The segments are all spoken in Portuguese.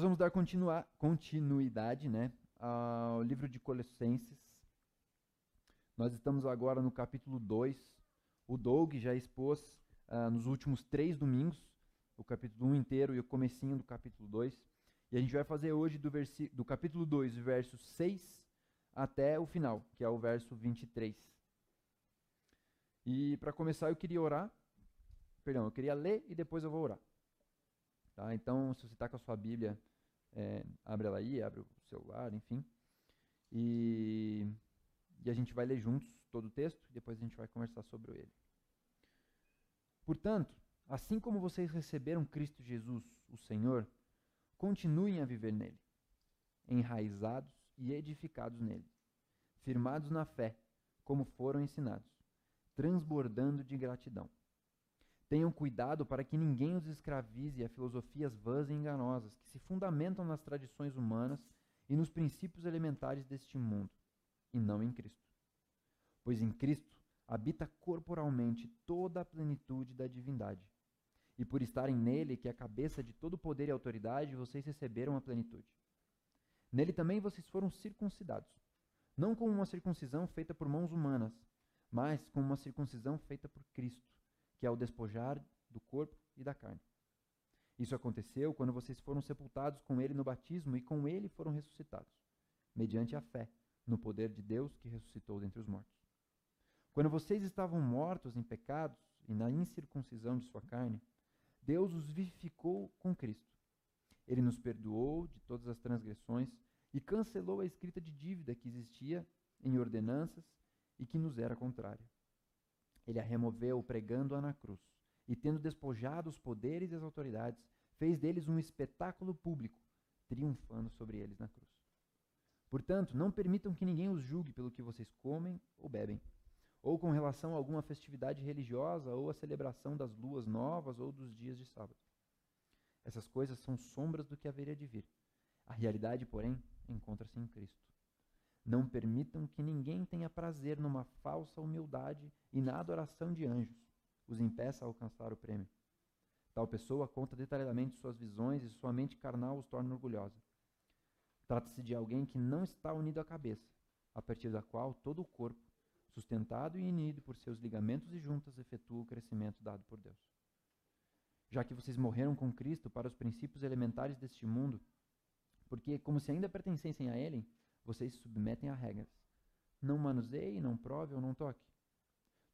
Nós vamos dar continuidade né, ao livro de Colossenses. Nós estamos agora no capítulo 2. O Doug já expôs uh, nos últimos três domingos o capítulo 1 inteiro e o comecinho do capítulo 2. E a gente vai fazer hoje do, do capítulo 2, verso 6 até o final, que é o verso 23. E para começar eu queria orar. Perdão, eu queria ler e depois eu vou orar. Tá? Então, se você está com a sua Bíblia, é, abre ela aí, abre o celular, enfim. E, e a gente vai ler juntos todo o texto e depois a gente vai conversar sobre ele. Portanto, assim como vocês receberam Cristo Jesus, o Senhor, continuem a viver nele, enraizados e edificados nele, firmados na fé, como foram ensinados, transbordando de gratidão. Tenham cuidado para que ninguém os escravize a filosofias vãs e enganosas que se fundamentam nas tradições humanas e nos princípios elementares deste mundo, e não em Cristo. Pois em Cristo habita corporalmente toda a plenitude da divindade. E por estarem nele, que é a cabeça de todo poder e autoridade, vocês receberam a plenitude. Nele também vocês foram circuncidados, não com uma circuncisão feita por mãos humanas, mas com uma circuncisão feita por Cristo que é o despojar do corpo e da carne. Isso aconteceu quando vocês foram sepultados com ele no batismo e com ele foram ressuscitados, mediante a fé no poder de Deus que ressuscitou dentre os mortos. Quando vocês estavam mortos em pecados e na incircuncisão de sua carne, Deus os vivificou com Cristo. Ele nos perdoou de todas as transgressões e cancelou a escrita de dívida que existia em ordenanças e que nos era contrária ele a removeu pregando-a na cruz. E tendo despojado os poderes e as autoridades, fez deles um espetáculo público, triunfando sobre eles na cruz. Portanto, não permitam que ninguém os julgue pelo que vocês comem ou bebem, ou com relação a alguma festividade religiosa, ou a celebração das luas novas ou dos dias de sábado. Essas coisas são sombras do que haveria de vir. A realidade, porém, encontra-se em Cristo. Não permitam que ninguém tenha prazer numa falsa humildade e na adoração de anjos, os impeça a alcançar o prêmio. Tal pessoa conta detalhadamente suas visões e sua mente carnal os torna orgulhosa. Trata-se de alguém que não está unido à cabeça, a partir da qual todo o corpo, sustentado e unido por seus ligamentos e juntas, efetua o crescimento dado por Deus. Já que vocês morreram com Cristo para os princípios elementares deste mundo, porque, como se ainda pertencessem a Ele, vocês se submetem a regras. Não manuseie, não prove ou não toque.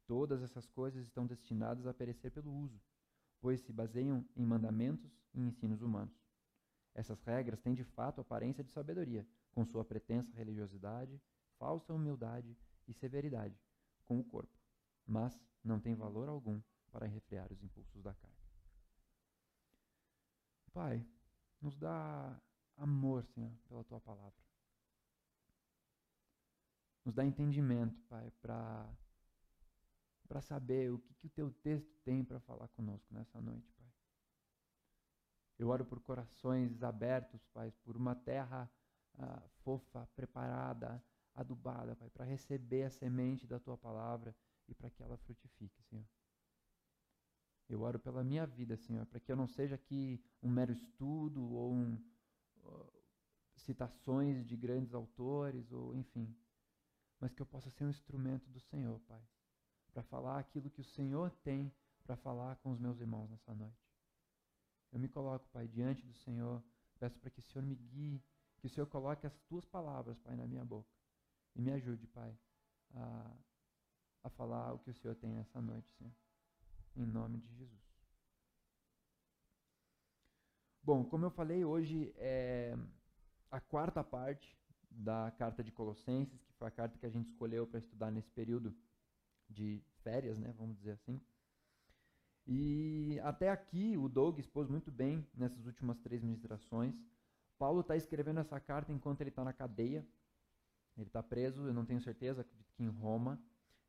Todas essas coisas estão destinadas a perecer pelo uso, pois se baseiam em mandamentos e ensinos humanos. Essas regras têm de fato aparência de sabedoria, com sua pretensa religiosidade, falsa humildade e severidade com o corpo, mas não têm valor algum para refrear os impulsos da carne. Pai, nos dá amor, Senhor, pela tua palavra. Nos dá entendimento, Pai, para para saber o que, que o teu texto tem para falar conosco nessa noite, Pai. Eu oro por corações abertos, Pai, por uma terra ah, fofa, preparada, adubada, Pai, para receber a semente da tua palavra e para que ela frutifique, Senhor. Eu oro pela minha vida, Senhor, para que eu não seja aqui um mero estudo ou um, uh, citações de grandes autores, ou enfim, mas que eu possa ser um instrumento do Senhor, Pai, para falar aquilo que o Senhor tem para falar com os meus irmãos nessa noite. Eu me coloco, Pai, diante do Senhor, peço para que o Senhor me guie, que o Senhor coloque as tuas palavras, Pai, na minha boca. E me ajude, Pai, a, a falar o que o Senhor tem nessa noite, Senhor. Em nome de Jesus. Bom, como eu falei, hoje é a quarta parte da carta de Colossenses, foi a carta que a gente escolheu para estudar nesse período de férias, né, vamos dizer assim. E até aqui o Doug expôs muito bem nessas últimas três ministrações. Paulo está escrevendo essa carta enquanto ele está na cadeia. Ele está preso, eu não tenho certeza, acredito que em Roma.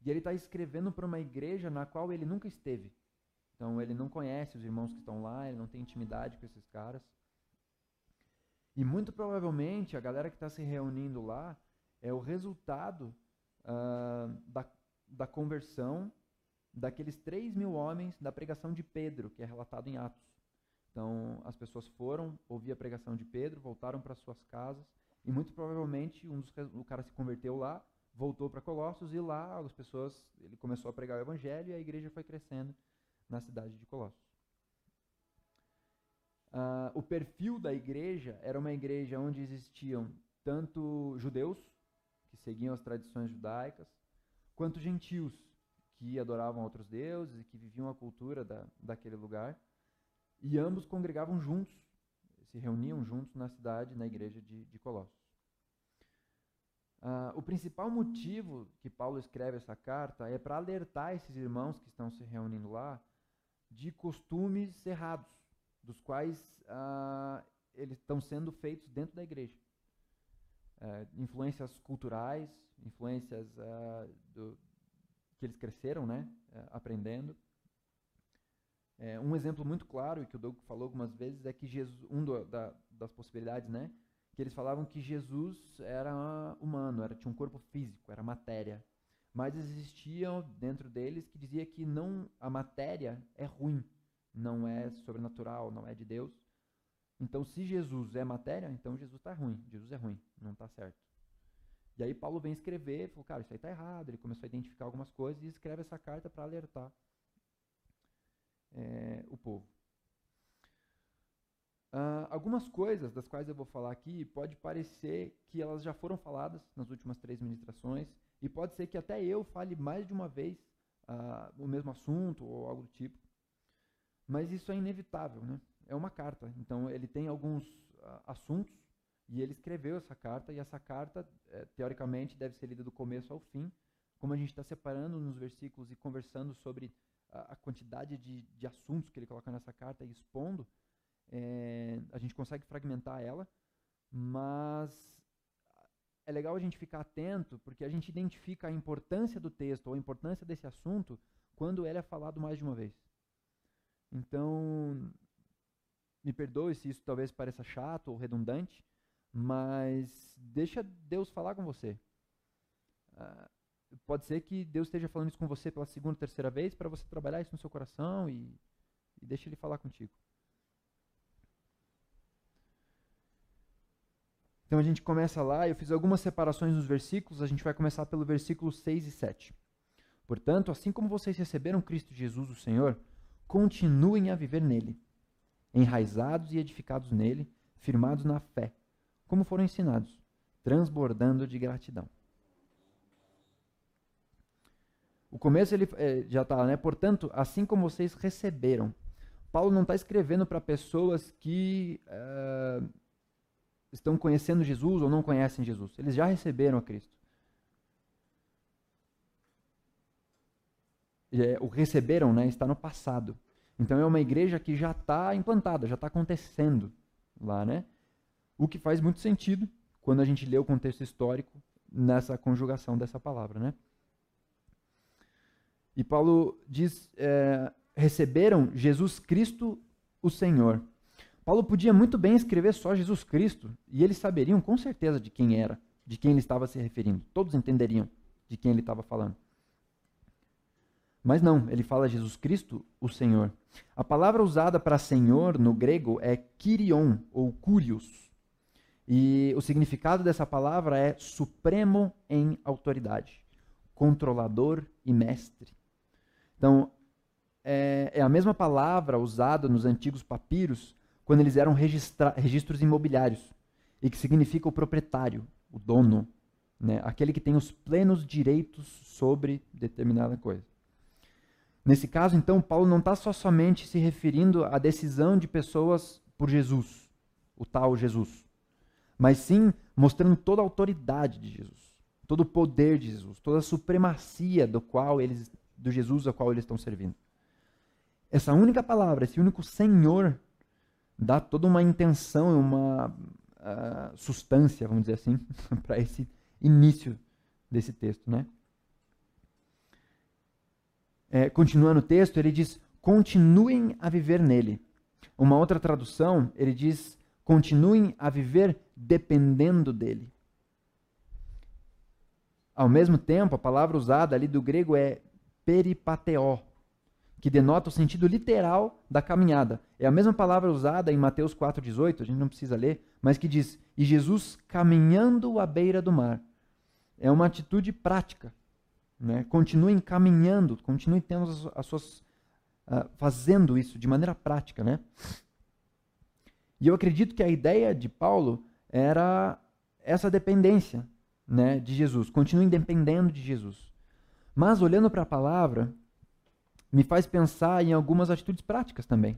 E ele está escrevendo para uma igreja na qual ele nunca esteve. Então ele não conhece os irmãos que estão lá, ele não tem intimidade com esses caras. E muito provavelmente a galera que está se reunindo lá é o resultado uh, da, da conversão daqueles 3 mil homens da pregação de Pedro, que é relatado em Atos. Então, as pessoas foram, ouviam a pregação de Pedro, voltaram para suas casas, e muito provavelmente um dos, o cara se converteu lá, voltou para Colossos, e lá as pessoas, ele começou a pregar o evangelho, e a igreja foi crescendo na cidade de Colossos. Uh, o perfil da igreja era uma igreja onde existiam tanto judeus, que seguiam as tradições judaicas, quanto gentios, que adoravam outros deuses e que viviam a cultura da, daquele lugar. E ambos congregavam juntos, se reuniam juntos na cidade, na igreja de, de Colossos. Uh, o principal motivo que Paulo escreve essa carta é para alertar esses irmãos que estão se reunindo lá de costumes errados, dos quais uh, eles estão sendo feitos dentro da igreja. Uh, influências culturais, influências uh, do, que eles cresceram, né, aprendendo. É, um exemplo muito claro, e que o Doug falou algumas vezes, é que Jesus, um do, da, das possibilidades, né, que eles falavam que Jesus era humano, era, tinha um corpo físico, era matéria. Mas existiam dentro deles que dizia que não a matéria é ruim, não é sobrenatural, não é de Deus. Então, se Jesus é matéria, então Jesus está ruim. Jesus é ruim, não está certo. E aí Paulo vem escrever, falou, cara, isso aí está errado. Ele começou a identificar algumas coisas e escreve essa carta para alertar é, o povo. Uh, algumas coisas das quais eu vou falar aqui pode parecer que elas já foram faladas nas últimas três ministrações e pode ser que até eu fale mais de uma vez uh, o mesmo assunto ou algo do tipo. Mas isso é inevitável, né? É uma carta. Então ele tem alguns uh, assuntos e ele escreveu essa carta e essa carta, eh, teoricamente, deve ser lida do começo ao fim. Como a gente está separando nos versículos e conversando sobre a, a quantidade de, de, assuntos que ele coloca nessa carta e expondo, é, a gente consegue fragmentar ela, mas é legal a gente ficar atento, porque a gente identifica a importância do texto ou a importância desse assunto quando ele é falado mais de uma vez. Então, me perdoe se isso talvez pareça chato ou redundante, mas deixa Deus falar com você. Uh, pode ser que Deus esteja falando isso com você pela segunda, terceira vez para você trabalhar isso no seu coração e, e deixa Ele falar contigo. Então a gente começa lá, eu fiz algumas separações nos versículos, a gente vai começar pelo versículo 6 e 7. Portanto, assim como vocês receberam Cristo Jesus, o Senhor, continuem a viver nele, enraizados e edificados nele, firmados na fé, como foram ensinados, transbordando de gratidão. O começo ele é, já está, né? Portanto, assim como vocês receberam. Paulo não está escrevendo para pessoas que uh, estão conhecendo Jesus ou não conhecem Jesus. Eles já receberam a Cristo. É, o receberam né, está no passado. Então é uma igreja que já está implantada, já está acontecendo lá, né? O que faz muito sentido quando a gente lê o contexto histórico nessa conjugação dessa palavra, né? E Paulo diz: é, receberam Jesus Cristo, o Senhor. Paulo podia muito bem escrever só Jesus Cristo e eles saberiam com certeza de quem era, de quem ele estava se referindo. Todos entenderiam de quem ele estava falando. Mas não, ele fala Jesus Cristo, o Senhor. A palavra usada para Senhor no grego é Kyrion ou Curios. E o significado dessa palavra é supremo em autoridade, controlador e mestre. Então, é, é a mesma palavra usada nos antigos papiros quando eles eram registros imobiliários, e que significa o proprietário, o dono, né? aquele que tem os plenos direitos sobre determinada coisa. Nesse caso, então, Paulo não está só somente se referindo à decisão de pessoas por Jesus, o tal Jesus, mas sim mostrando toda a autoridade de Jesus, todo o poder de Jesus, toda a supremacia do qual eles, do Jesus a qual eles estão servindo. Essa única palavra, esse único Senhor, dá toda uma intenção, uma uh, substância, vamos dizer assim, para esse início desse texto, né? É, continuando o texto, ele diz: continuem a viver nele. Uma outra tradução, ele diz: continuem a viver dependendo dele. Ao mesmo tempo, a palavra usada ali do grego é peripateó, que denota o sentido literal da caminhada. É a mesma palavra usada em Mateus 4,18, a gente não precisa ler, mas que diz: E Jesus caminhando à beira do mar. É uma atitude prática. Né? Caminhando, continuem tendo as, as suas. Uh, fazendo isso de maneira prática. Né? E eu acredito que a ideia de Paulo era essa dependência né, de Jesus. Continuem dependendo de Jesus. Mas olhando para a palavra, me faz pensar em algumas atitudes práticas também.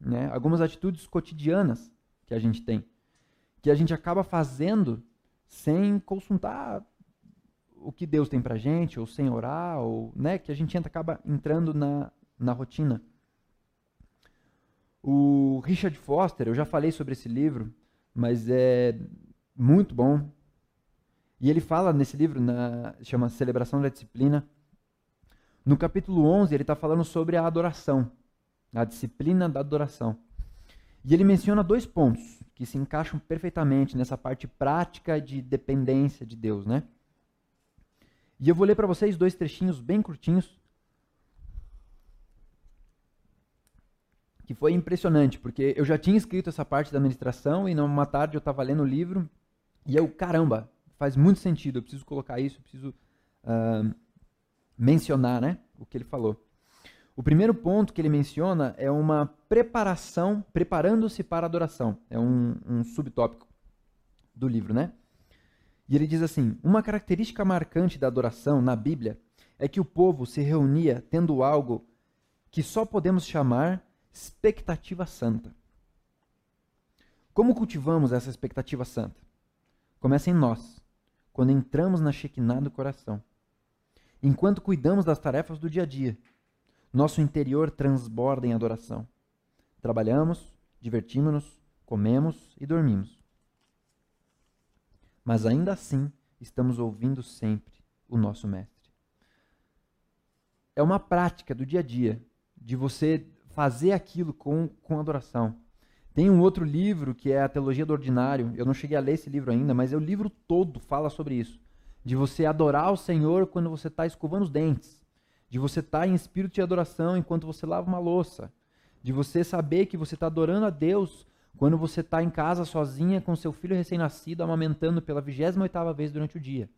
Né? Algumas atitudes cotidianas que a gente tem. Que a gente acaba fazendo sem consultar o que Deus tem pra gente, ou sem orar, ou né, que a gente acaba entrando na, na rotina. O Richard Foster, eu já falei sobre esse livro, mas é muito bom. E ele fala nesse livro, na, chama Celebração da Disciplina, no capítulo 11, ele está falando sobre a adoração, a disciplina da adoração. E ele menciona dois pontos que se encaixam perfeitamente nessa parte prática de dependência de Deus, né? E eu vou ler para vocês dois trechinhos bem curtinhos, que foi impressionante, porque eu já tinha escrito essa parte da administração e numa tarde eu estava lendo o livro e eu, caramba, faz muito sentido, eu preciso colocar isso, eu preciso uh, mencionar né, o que ele falou. O primeiro ponto que ele menciona é uma preparação, preparando-se para a adoração. É um, um subtópico do livro, né? E ele diz assim: Uma característica marcante da adoração na Bíblia é que o povo se reunia tendo algo que só podemos chamar expectativa santa. Como cultivamos essa expectativa santa? Começa em nós, quando entramos na Shekinah do coração enquanto cuidamos das tarefas do dia a dia. Nosso interior transborda em adoração. Trabalhamos, divertimos-nos, comemos e dormimos. Mas ainda assim, estamos ouvindo sempre o nosso Mestre. É uma prática do dia a dia de você fazer aquilo com, com adoração. Tem um outro livro que é a Teologia do Ordinário. Eu não cheguei a ler esse livro ainda, mas o livro todo fala sobre isso de você adorar o Senhor quando você está escovando os dentes, de você estar tá em espírito de adoração enquanto você lava uma louça, de você saber que você está adorando a Deus quando você está em casa sozinha com seu filho recém-nascido amamentando pela vigésima oitava vez durante o dia.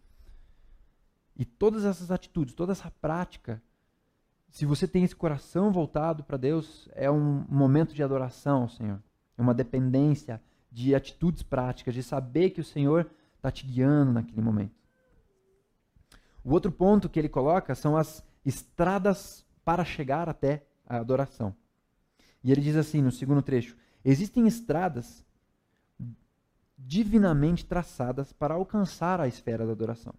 E todas essas atitudes, toda essa prática, se você tem esse coração voltado para Deus, é um momento de adoração ao Senhor. É uma dependência de atitudes práticas, de saber que o Senhor está te guiando naquele momento. O outro ponto que ele coloca são as estradas para chegar até a adoração. E ele diz assim no segundo trecho: existem estradas divinamente traçadas para alcançar a esfera da adoração.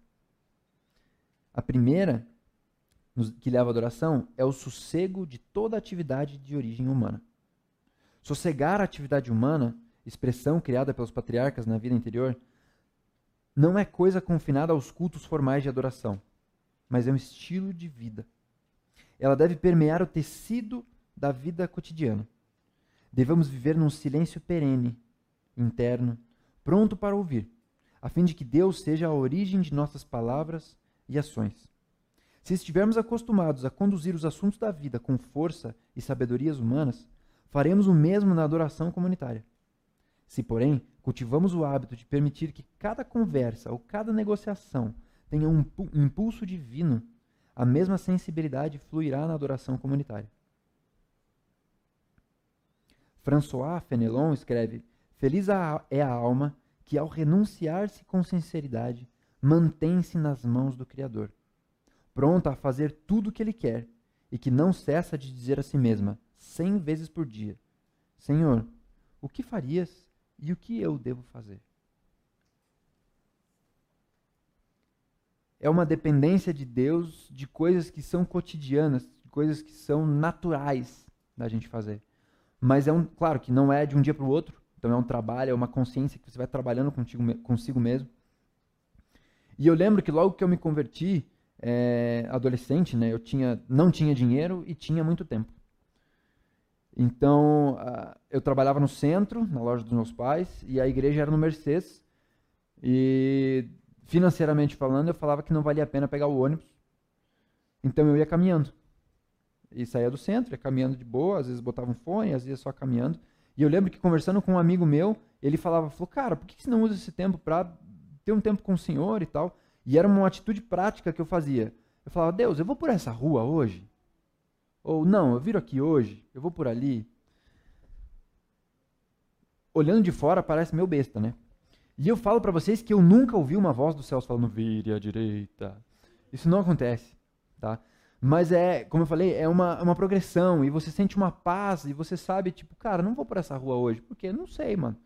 A primeira, que leva à adoração, é o sossego de toda atividade de origem humana. Sossegar a atividade humana, expressão criada pelos patriarcas na vida interior, não é coisa confinada aos cultos formais de adoração, mas é um estilo de vida. Ela deve permear o tecido da vida cotidiana. Devemos viver num silêncio perene, interno, pronto para ouvir, a fim de que Deus seja a origem de nossas palavras e ações. Se estivermos acostumados a conduzir os assuntos da vida com força e sabedorias humanas, faremos o mesmo na adoração comunitária. Se, porém, cultivamos o hábito de permitir que cada conversa ou cada negociação tenha um impulso divino, a mesma sensibilidade fluirá na adoração comunitária. François Fenelon escreve: Feliz é a alma que, ao renunciar-se com sinceridade, mantém-se nas mãos do Criador, pronta a fazer tudo o que Ele quer e que não cessa de dizer a si mesma, cem vezes por dia: Senhor, o que farias e o que eu devo fazer? É uma dependência de Deus de coisas que são cotidianas, de coisas que são naturais da gente fazer. Mas é um, claro que não é de um dia para o outro, então é um trabalho, é uma consciência que você vai trabalhando contigo, consigo mesmo. E eu lembro que logo que eu me converti, é, adolescente, né, eu tinha, não tinha dinheiro e tinha muito tempo. Então, uh, eu trabalhava no centro, na loja dos meus pais, e a igreja era no Mercedes. E, financeiramente falando, eu falava que não valia a pena pegar o ônibus. Então, eu ia caminhando. E saía do centro, ia caminhando de boa, às vezes botava um fone, às vezes só caminhando. E eu lembro que conversando com um amigo meu, ele falava, falou, cara, por que você não usa esse tempo para ter um tempo com o Senhor e tal? E era uma atitude prática que eu fazia. Eu falava, Deus, eu vou por essa rua hoje? Ou não, eu viro aqui hoje, eu vou por ali. Olhando de fora parece meio besta, né? E eu falo para vocês que eu nunca ouvi uma voz dos céus falando, vire à direita. Isso não acontece, tá? Mas é, como eu falei, é uma, uma progressão e você sente uma paz e você sabe, tipo, cara, não vou por essa rua hoje, porque não sei, mano.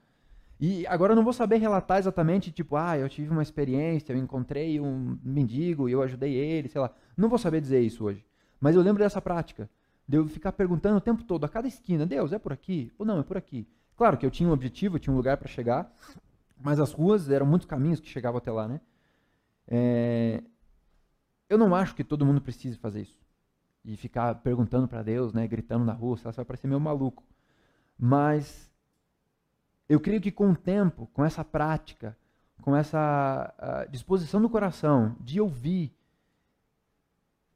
E agora eu não vou saber relatar exatamente, tipo, ah, eu tive uma experiência, eu encontrei um mendigo e eu ajudei ele, sei lá. Não vou saber dizer isso hoje. Mas eu lembro dessa prática, de eu ficar perguntando o tempo todo, a cada esquina, Deus, é por aqui? Ou não, é por aqui? Claro que eu tinha um objetivo, eu tinha um lugar para chegar, mas as ruas eram muitos caminhos que chegavam até lá, né? É... Eu não acho que todo mundo precise fazer isso. E ficar perguntando para Deus, né, gritando na rua, você vai parecer meio maluco. Mas eu creio que com o tempo, com essa prática, com essa uh, disposição do coração de ouvir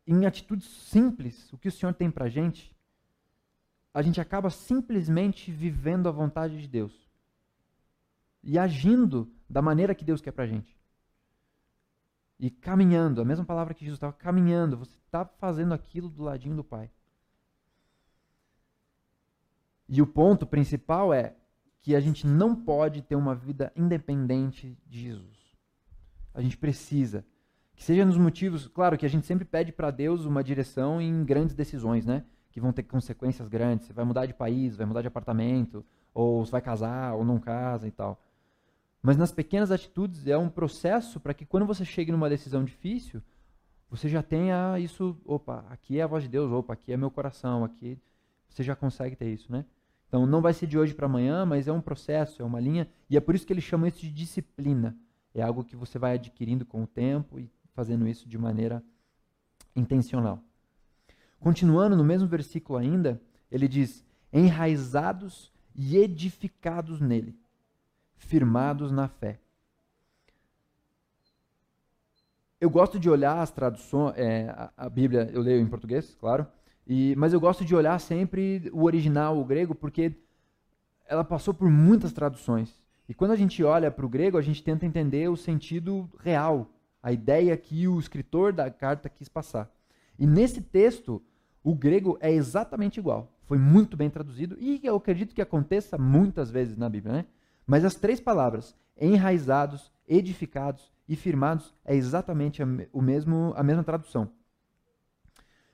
em atitudes simples o que o Senhor tem para gente, a gente acaba simplesmente vivendo a vontade de Deus e agindo da maneira que Deus quer para gente. E caminhando, a mesma palavra que Jesus estava caminhando, você está fazendo aquilo do ladinho do Pai. E o ponto principal é que a gente não pode ter uma vida independente de Jesus. A gente precisa. Que seja nos motivos, claro que a gente sempre pede para Deus uma direção em grandes decisões, né? Que vão ter consequências grandes. Você vai mudar de país, vai mudar de apartamento, ou você vai casar, ou não casa e tal. Mas nas pequenas atitudes é um processo para que quando você chegue numa decisão difícil, você já tenha isso, opa, aqui é a voz de Deus, opa, aqui é meu coração, aqui você já consegue ter isso, né? Então não vai ser de hoje para amanhã, mas é um processo, é uma linha, e é por isso que eles chamam isso de disciplina. É algo que você vai adquirindo com o tempo e fazendo isso de maneira intencional. Continuando no mesmo versículo ainda, ele diz: enraizados e edificados nele, firmados na fé. Eu gosto de olhar as traduções, é, a, a Bíblia eu leio em português, claro, e, mas eu gosto de olhar sempre o original, o grego, porque ela passou por muitas traduções. E quando a gente olha para o grego, a gente tenta entender o sentido real, a ideia que o escritor da carta quis passar. E nesse texto, o grego é exatamente igual. Foi muito bem traduzido e eu acredito que aconteça muitas vezes na Bíblia, né? Mas as três palavras, enraizados, edificados e firmados, é exatamente a, o mesmo, a mesma tradução.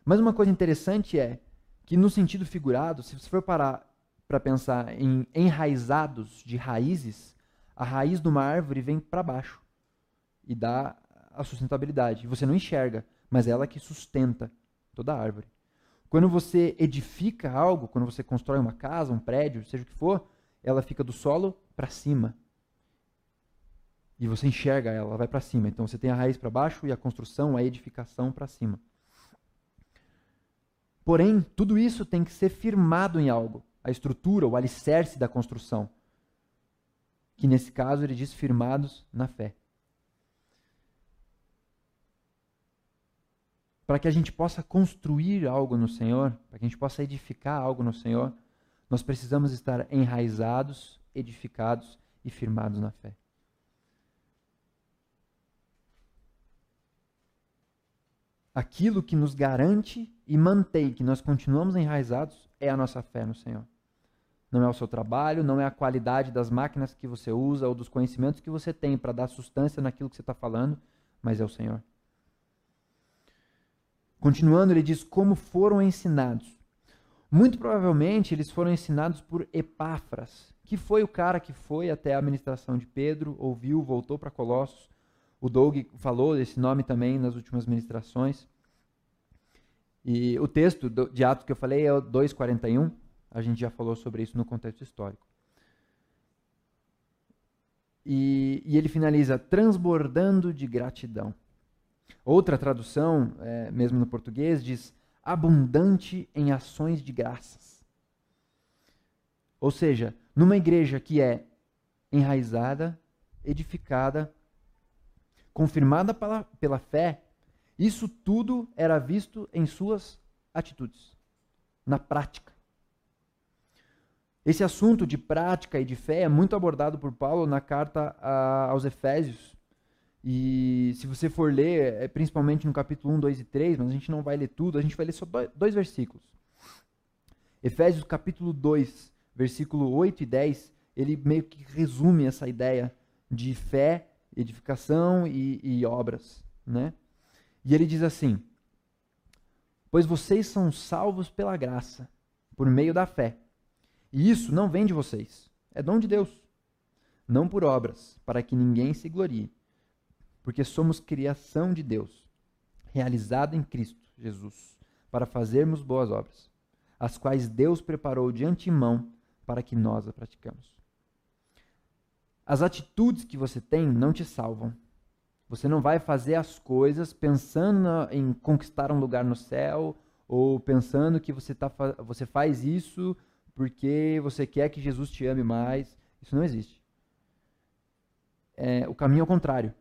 Mas uma coisa interessante é que, no sentido figurado, se você for parar para pensar em enraizados de raízes, a raiz de uma árvore vem para baixo e dá a sustentabilidade. Você não enxerga, mas é ela que sustenta toda a árvore. Quando você edifica algo, quando você constrói uma casa, um prédio, seja o que for, ela fica do solo para cima. E você enxerga ela, ela vai para cima. Então você tem a raiz para baixo e a construção, a edificação para cima. Porém, tudo isso tem que ser firmado em algo. A estrutura, o alicerce da construção. Que nesse caso ele diz firmados na fé. Para que a gente possa construir algo no Senhor, para que a gente possa edificar algo no Senhor, nós precisamos estar enraizados, edificados e firmados na fé. aquilo que nos garante e mantém que nós continuamos enraizados é a nossa fé no Senhor. Não é o seu trabalho, não é a qualidade das máquinas que você usa ou dos conhecimentos que você tem para dar sustância naquilo que você está falando, mas é o Senhor. Continuando, ele diz: como foram ensinados. Muito provavelmente eles foram ensinados por Epáfras, que foi o cara que foi até a administração de Pedro, ouviu, voltou para Colossos o Doug falou desse nome também nas últimas ministrações. E o texto de Atos que eu falei é o 2,41. A gente já falou sobre isso no contexto histórico. E, e ele finaliza transbordando de gratidão. Outra tradução, é, mesmo no português, diz abundante em ações de graças. Ou seja, numa igreja que é enraizada, edificada confirmada pela, pela fé, isso tudo era visto em suas atitudes. na prática. Esse assunto de prática e de fé é muito abordado por Paulo na carta a, aos Efésios. E se você for ler, é principalmente no capítulo 1, 2 e 3, mas a gente não vai ler tudo, a gente vai ler só dois, versículos. Efésios capítulo 2, versículo 8 e 10, ele meio que resume essa ideia de fé, edificação e, e obras. Né? E ele diz assim: Pois vocês são salvos pela graça, por meio da fé. E isso não vem de vocês, é dom de Deus. Não por obras, para que ninguém se glorie. Porque somos criação de Deus, realizada em Cristo Jesus, para fazermos boas obras, as quais Deus preparou de antemão para que nós a praticamos. As atitudes que você tem não te salvam. Você não vai fazer as coisas pensando em conquistar um lugar no céu ou pensando que você, tá, você faz isso porque você quer que Jesus te ame mais. Isso não existe. É, o caminho é o contrário.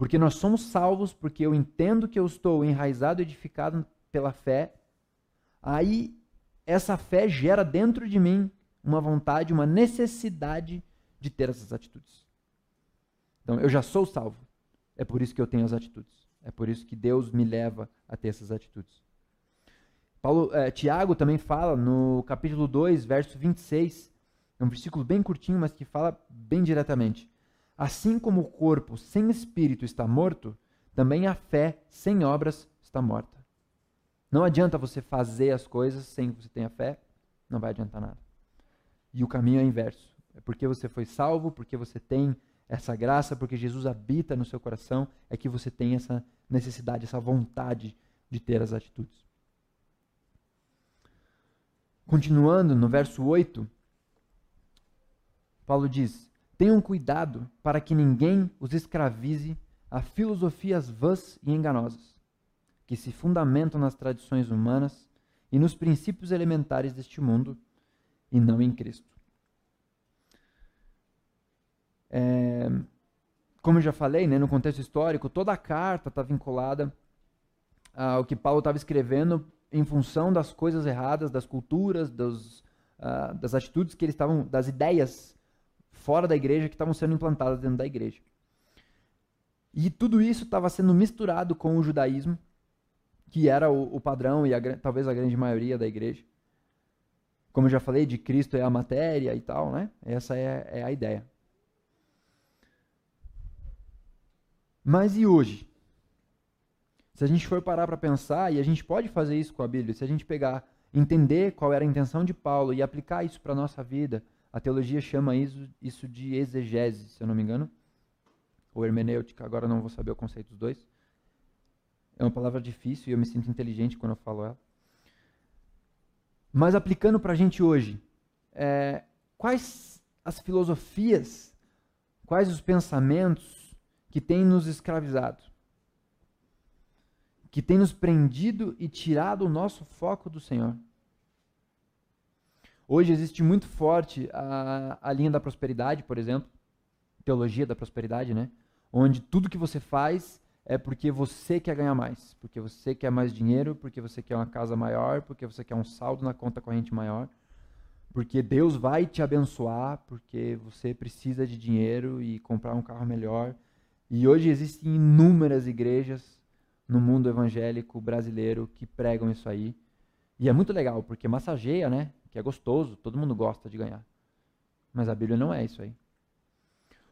Porque nós somos salvos porque eu entendo que eu estou enraizado, edificado pela fé. Aí essa fé gera dentro de mim uma vontade, uma necessidade de ter essas atitudes. Então eu já sou salvo. É por isso que eu tenho as atitudes. É por isso que Deus me leva a ter essas atitudes. Paulo, é, Tiago também fala no capítulo 2, verso 26, é um versículo bem curtinho, mas que fala bem diretamente. Assim como o corpo sem espírito está morto, também a fé sem obras está morta. Não adianta você fazer as coisas sem que você tenha fé, não vai adiantar nada. E o caminho é inverso. É porque você foi salvo, porque você tem essa graça, porque Jesus habita no seu coração, é que você tem essa necessidade, essa vontade de ter as atitudes. Continuando no verso 8, Paulo diz: Tenham cuidado para que ninguém os escravize a filosofias vãs e enganosas, que se fundamentam nas tradições humanas e nos princípios elementares deste mundo, e não em Cristo. É, como eu já falei, né, no contexto histórico, toda a carta está vinculada ao que Paulo estava escrevendo em função das coisas erradas, das culturas, dos, uh, das atitudes que eles estavam, das ideias fora da igreja que estavam sendo implantadas dentro da igreja. E tudo isso estava sendo misturado com o judaísmo, que era o, o padrão e a, talvez a grande maioria da igreja. Como eu já falei, de Cristo é a matéria e tal, né? Essa é, é a ideia. Mas e hoje? Se a gente for parar para pensar, e a gente pode fazer isso com a Bíblia, se a gente pegar, entender qual era a intenção de Paulo e aplicar isso para a nossa vida, a teologia chama isso, isso de exegese, se eu não me engano, ou hermenêutica, agora não vou saber o conceito dos dois. É uma palavra difícil e eu me sinto inteligente quando eu falo ela. Mas aplicando para a gente hoje, é, quais as filosofias, quais os pensamentos que têm nos escravizado? que tem nos prendido e tirado o nosso foco do Senhor. Hoje existe muito forte a, a linha da prosperidade, por exemplo, teologia da prosperidade, né? Onde tudo que você faz é porque você quer ganhar mais, porque você quer mais dinheiro, porque você quer uma casa maior, porque você quer um saldo na conta corrente maior, porque Deus vai te abençoar, porque você precisa de dinheiro e comprar um carro melhor. E hoje existem inúmeras igrejas no mundo evangélico brasileiro que pregam isso aí. E é muito legal, porque massageia, né? Que é gostoso, todo mundo gosta de ganhar. Mas a Bíblia não é isso aí.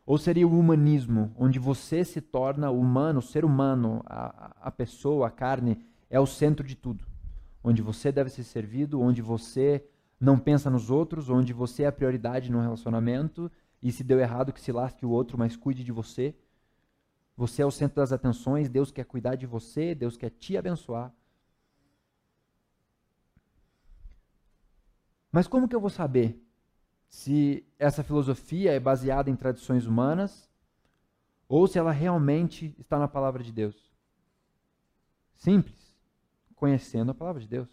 Ou seria o humanismo, onde você se torna humano, ser humano, a, a pessoa, a carne, é o centro de tudo. Onde você deve ser servido, onde você não pensa nos outros, onde você é a prioridade no relacionamento, e se deu errado, que se lasque o outro, mas cuide de você. Você é o centro das atenções, Deus quer cuidar de você, Deus quer te abençoar. Mas como que eu vou saber se essa filosofia é baseada em tradições humanas ou se ela realmente está na palavra de Deus? Simples. Conhecendo a palavra de Deus.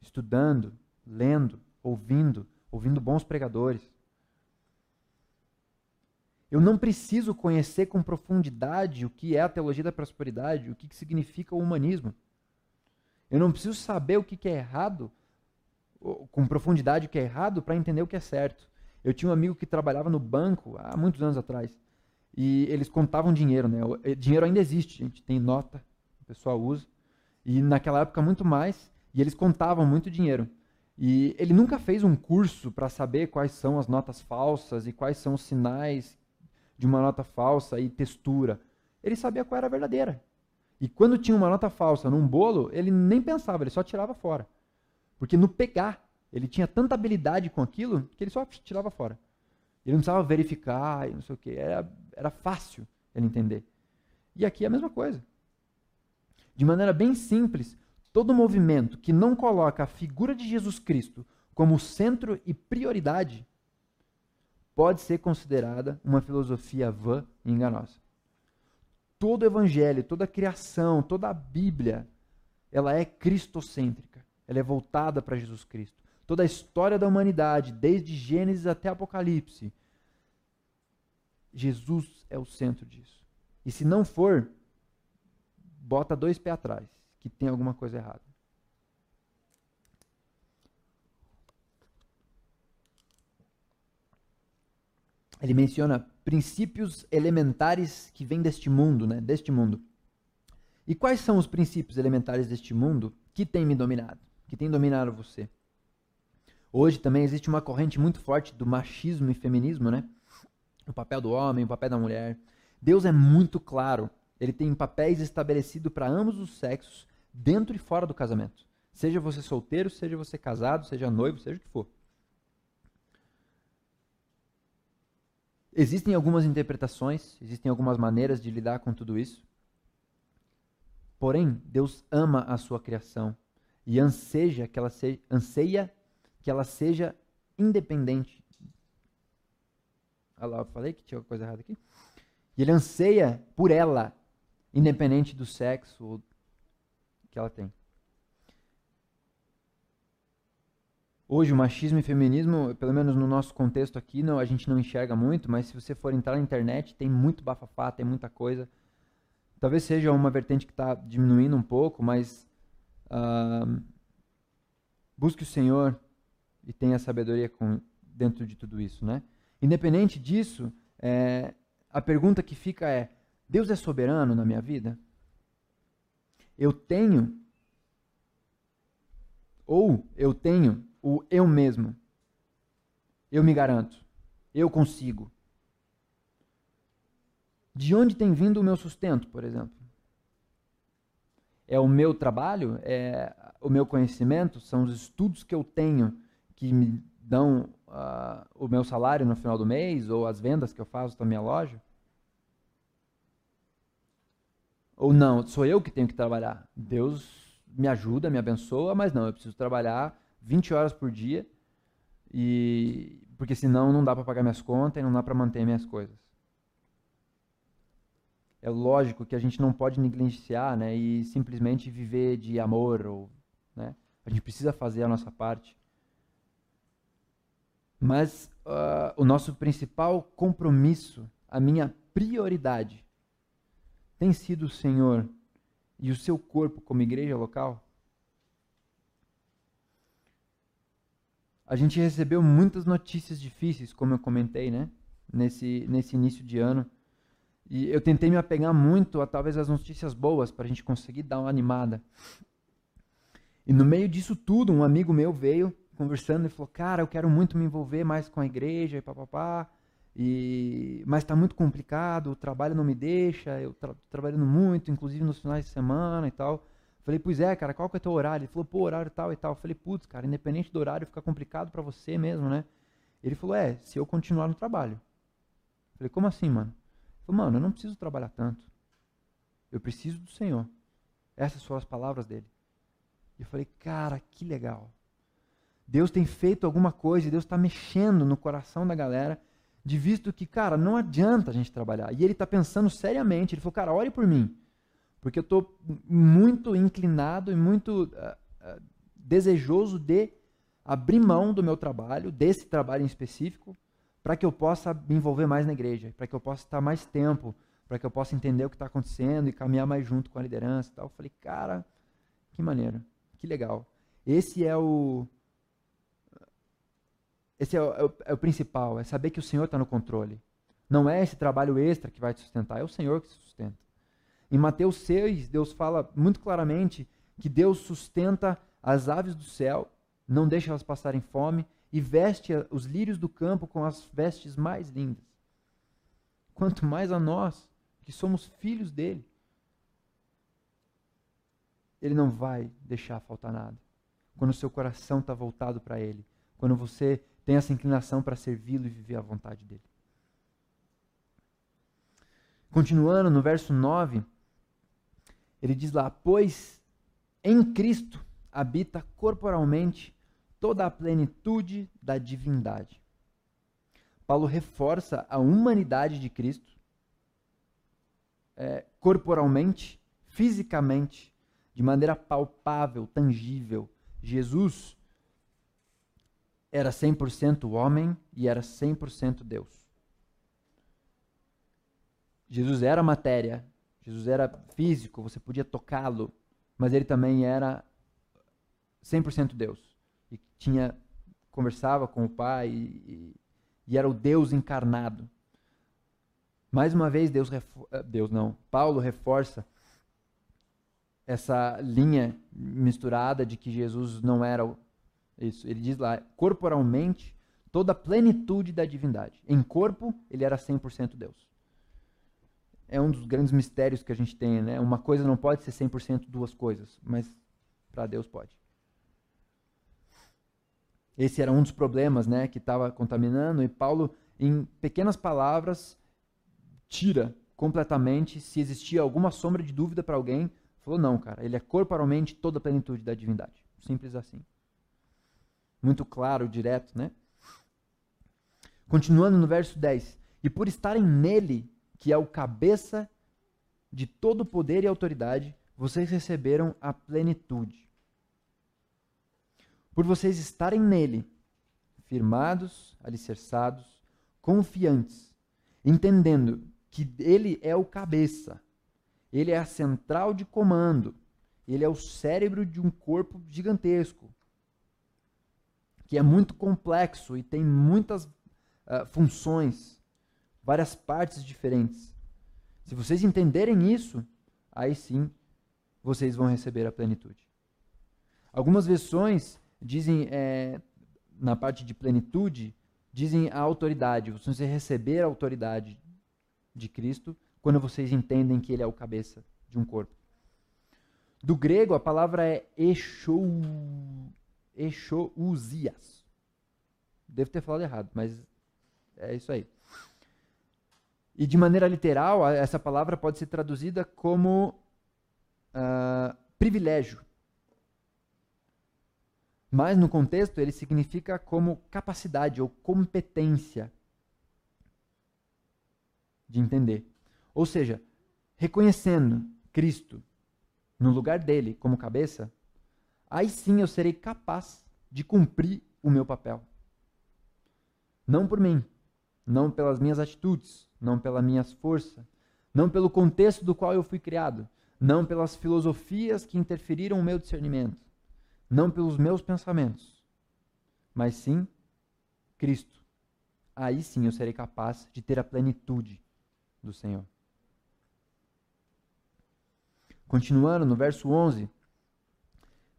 Estudando, lendo, ouvindo, ouvindo bons pregadores. Eu não preciso conhecer com profundidade o que é a teologia da prosperidade, o que significa o humanismo. Eu não preciso saber o que é errado com profundidade o que é errado para entender o que é certo. Eu tinha um amigo que trabalhava no banco há muitos anos atrás. E eles contavam dinheiro, né? O dinheiro ainda existe, gente. Tem nota, o pessoal usa. E naquela época muito mais. E eles contavam muito dinheiro. E ele nunca fez um curso para saber quais são as notas falsas e quais são os sinais de uma nota falsa e textura. Ele sabia qual era a verdadeira. E quando tinha uma nota falsa num bolo, ele nem pensava, ele só tirava fora. Porque no pegar, ele tinha tanta habilidade com aquilo que ele só tirava fora. Ele não precisava verificar e não sei o quê. Era, era fácil ele entender. E aqui é a mesma coisa. De maneira bem simples, Todo movimento que não coloca a figura de Jesus Cristo como centro e prioridade pode ser considerada uma filosofia vã e enganosa. Todo evangelho, toda a criação, toda a Bíblia, ela é cristocêntrica. Ela é voltada para Jesus Cristo. Toda a história da humanidade, desde Gênesis até Apocalipse, Jesus é o centro disso. E se não for, bota dois pés atrás que tem alguma coisa errada. Ele menciona princípios elementares que vêm deste mundo, né? Deste mundo. E quais são os princípios elementares deste mundo que têm me dominado, que têm dominado você? Hoje também existe uma corrente muito forte do machismo e feminismo, né? O papel do homem, o papel da mulher. Deus é muito claro. Ele tem papéis estabelecidos para ambos os sexos dentro e fora do casamento. Seja você solteiro, seja você casado, seja noivo, seja o que for. Existem algumas interpretações, existem algumas maneiras de lidar com tudo isso. Porém, Deus ama a sua criação e anseja que ela seja, anseia que ela seja independente. Olha lá, eu falei que tinha coisa errada aqui. E ele anseia por ela, independente do sexo, que ela tem. Hoje, o machismo e feminismo, pelo menos no nosso contexto aqui, não, a gente não enxerga muito, mas se você for entrar na internet, tem muito bafafá, tem muita coisa. Talvez seja uma vertente que está diminuindo um pouco, mas uh, busque o Senhor e tenha sabedoria com, dentro de tudo isso, né? Independente disso, é, a pergunta que fica é: Deus é soberano na minha vida? eu tenho, ou eu tenho o eu mesmo. Eu me garanto. Eu consigo. De onde tem vindo o meu sustento, por exemplo? É o meu trabalho? É o meu conhecimento? São os estudos que eu tenho que me dão uh, o meu salário no final do mês? Ou as vendas que eu faço na minha loja? Ou não, sou eu que tenho que trabalhar. Deus me ajuda, me abençoa, mas não, eu preciso trabalhar 20 horas por dia e porque senão não dá para pagar minhas contas e não dá para manter minhas coisas. É lógico que a gente não pode negligenciar, né, e simplesmente viver de amor ou, né? A gente precisa fazer a nossa parte. Mas uh, o nosso principal compromisso, a minha prioridade tem sido o Senhor e o seu corpo como igreja local? A gente recebeu muitas notícias difíceis, como eu comentei, né? Nesse, nesse início de ano. E eu tentei me apegar muito a talvez as notícias boas para a gente conseguir dar uma animada. E no meio disso tudo, um amigo meu veio conversando e falou: Cara, eu quero muito me envolver mais com a igreja e papapá. E, mas está muito complicado, o trabalho não me deixa, eu tra trabalhando muito, inclusive nos finais de semana e tal. Falei, pois é, cara, qual que é o teu horário? Ele falou, pô, horário tal e tal. Falei, putz, cara, independente do horário, fica complicado para você mesmo, né? Ele falou, é, se eu continuar no trabalho. Falei, como assim, mano? Falou, mano, eu não preciso trabalhar tanto. Eu preciso do Senhor. Essas foram as palavras dele. E eu falei, cara, que legal. Deus tem feito alguma coisa, Deus está mexendo no coração da galera de visto que, cara, não adianta a gente trabalhar. E ele está pensando seriamente, ele falou, cara, ore por mim, porque eu estou muito inclinado e muito uh, uh, desejoso de abrir mão do meu trabalho, desse trabalho em específico, para que eu possa me envolver mais na igreja, para que eu possa estar mais tempo, para que eu possa entender o que está acontecendo e caminhar mais junto com a liderança e tal. Eu falei, cara, que maneiro, que legal. Esse é o, esse é o, é o, é o principal, é saber que o Senhor está no controle. Não é esse trabalho extra que vai te sustentar, é o Senhor que te sustenta. Em Mateus 6, Deus fala muito claramente que Deus sustenta as aves do céu, não deixa elas passarem fome e veste os lírios do campo com as vestes mais lindas. Quanto mais a nós, que somos filhos dele, ele não vai deixar faltar nada. Quando o seu coração está voltado para ele, quando você tem essa inclinação para servi-lo e viver a vontade dele. Continuando no verso 9, ele diz lá: Pois em Cristo habita corporalmente toda a plenitude da divindade. Paulo reforça a humanidade de Cristo é, corporalmente, fisicamente, de maneira palpável, tangível. Jesus era 100% homem e era 100% Deus. Jesus era matéria, Jesus era físico, você podia tocá-lo, mas ele também era 100% Deus. Tinha conversava com o Pai e, e, era o Deus encarnado. Mais uma vez Deus eh, Deus não, Paulo reforça essa linha misturada de que Jesus não era isso. Ele diz lá, corporalmente, toda a plenitude da divindade. Em corpo, ele era 100% Deus é um dos grandes mistérios que a gente tem, né? Uma coisa não pode ser 100% duas coisas, mas para Deus pode. Esse era um dos problemas, né, que estava contaminando e Paulo em pequenas palavras tira completamente se existia alguma sombra de dúvida para alguém, falou não, cara, ele é corporalmente toda a plenitude da divindade. Simples assim. Muito claro, direto, né? Continuando no verso 10. E por estarem nele, que é o cabeça de todo poder e autoridade, vocês receberam a plenitude. Por vocês estarem nele, firmados, alicerçados, confiantes, entendendo que ele é o cabeça, ele é a central de comando, ele é o cérebro de um corpo gigantesco, que é muito complexo e tem muitas uh, funções várias partes diferentes. Se vocês entenderem isso, aí sim vocês vão receber a plenitude. Algumas versões dizem, é, na parte de plenitude, dizem a autoridade. Vocês receber a autoridade de Cristo quando vocês entendem que Ele é o cabeça de um corpo. Do grego, a palavra é echou, echousias. Devo ter falado errado, mas é isso aí. E de maneira literal, essa palavra pode ser traduzida como uh, privilégio. Mas no contexto ele significa como capacidade ou competência de entender. Ou seja, reconhecendo Cristo no lugar dele como cabeça, aí sim eu serei capaz de cumprir o meu papel. Não por mim, não pelas minhas atitudes, não pela minha força, não pelo contexto do qual eu fui criado, não pelas filosofias que interferiram no meu discernimento, não pelos meus pensamentos, mas sim Cristo. Aí sim eu serei capaz de ter a plenitude do Senhor. Continuando no verso 11: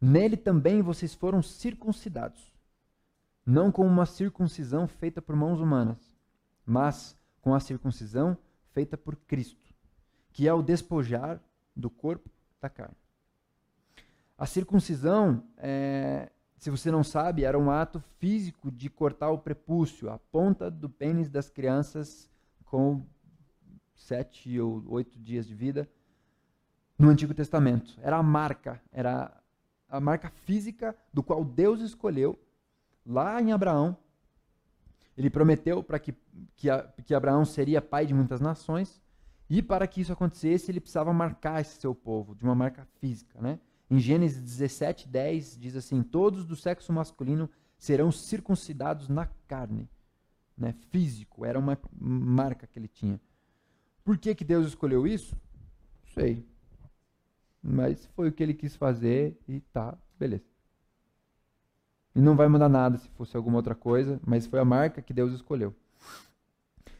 Nele também vocês foram circuncidados, não com uma circuncisão feita por mãos humanas, mas com a circuncisão feita por Cristo, que é o despojar do corpo da carne. A circuncisão, é, se você não sabe, era um ato físico de cortar o prepúcio, a ponta do pênis das crianças com sete ou oito dias de vida no Antigo Testamento. Era a marca, era a marca física do qual Deus escolheu lá em Abraão ele prometeu para que, que, que Abraão seria pai de muitas nações, e para que isso acontecesse, ele precisava marcar esse seu povo, de uma marca física. Né? Em Gênesis 17, 10, diz assim: Todos do sexo masculino serão circuncidados na carne. Né? Físico, era uma marca que ele tinha. Por que, que Deus escolheu isso? Não sei. Mas foi o que ele quis fazer e tá, beleza. E não vai mudar nada se fosse alguma outra coisa, mas foi a marca que Deus escolheu.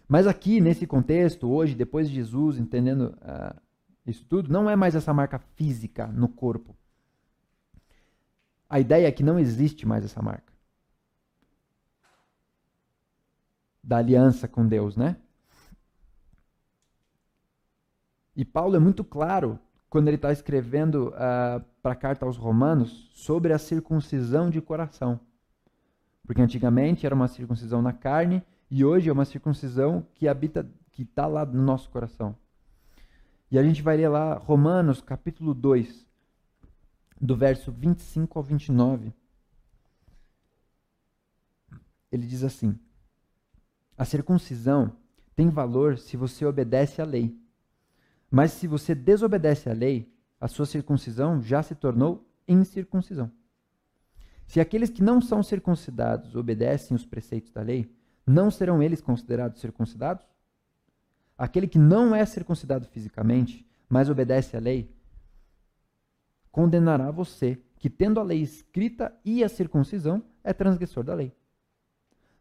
Mas aqui, nesse contexto, hoje, depois de Jesus, entendendo uh, isso tudo, não é mais essa marca física no corpo. A ideia é que não existe mais essa marca. Da aliança com Deus, né? E Paulo é muito claro quando ele está escrevendo uh, ah, para a carta aos Romanos sobre a circuncisão de coração. Porque antigamente era uma circuncisão na carne e hoje é uma circuncisão que habita, que está lá no nosso coração. E a gente vai ler lá Romanos capítulo 2, do verso 25 ao 29. Ele diz assim: A circuncisão tem valor se você obedece à lei mas se você desobedece à lei, a sua circuncisão já se tornou incircuncisão. Se aqueles que não são circuncidados obedecem os preceitos da lei, não serão eles considerados circuncidados? Aquele que não é circuncidado fisicamente, mas obedece à lei, condenará você, que tendo a lei escrita e a circuncisão, é transgressor da lei.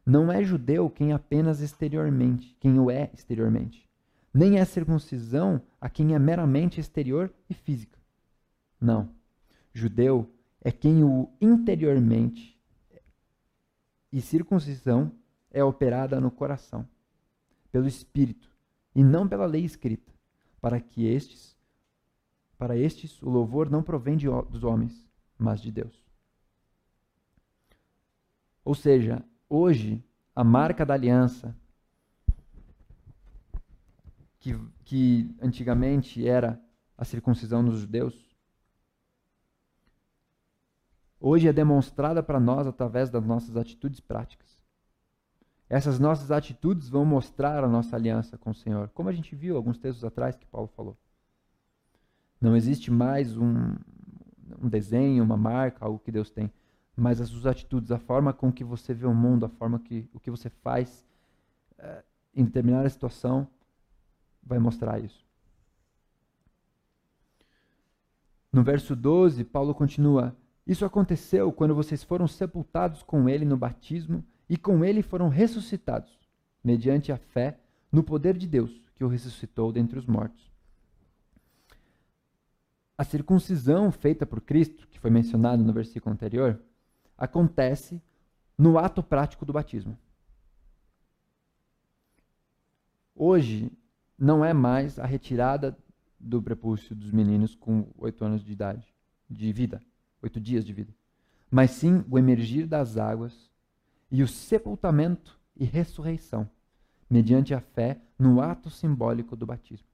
Não é judeu quem apenas exteriormente, quem o é exteriormente, nem é circuncisão a quem é meramente exterior e física. Não. Judeu é quem o interiormente e circuncisão é operada no coração, pelo espírito, e não pela lei escrita, para que estes para estes o louvor não provém de, dos homens, mas de Deus. Ou seja, hoje a marca da aliança que, que antigamente era a circuncisão dos judeus, hoje é demonstrada para nós através das nossas atitudes práticas. Essas nossas atitudes vão mostrar a nossa aliança com o Senhor, como a gente viu alguns textos atrás que Paulo falou. Não existe mais um, um desenho, uma marca, algo que Deus tem, mas as suas atitudes, a forma com que você vê o mundo, a forma que o que você faz uh, em determinada situação, vai mostrar isso. No verso 12, Paulo continua: Isso aconteceu quando vocês foram sepultados com ele no batismo e com ele foram ressuscitados, mediante a fé no poder de Deus, que o ressuscitou dentre os mortos. A circuncisão feita por Cristo, que foi mencionado no versículo anterior, acontece no ato prático do batismo. Hoje, não é mais a retirada do prepúcio dos meninos com oito anos de idade, de vida, oito dias de vida, mas sim o emergir das águas e o sepultamento e ressurreição, mediante a fé no ato simbólico do batismo.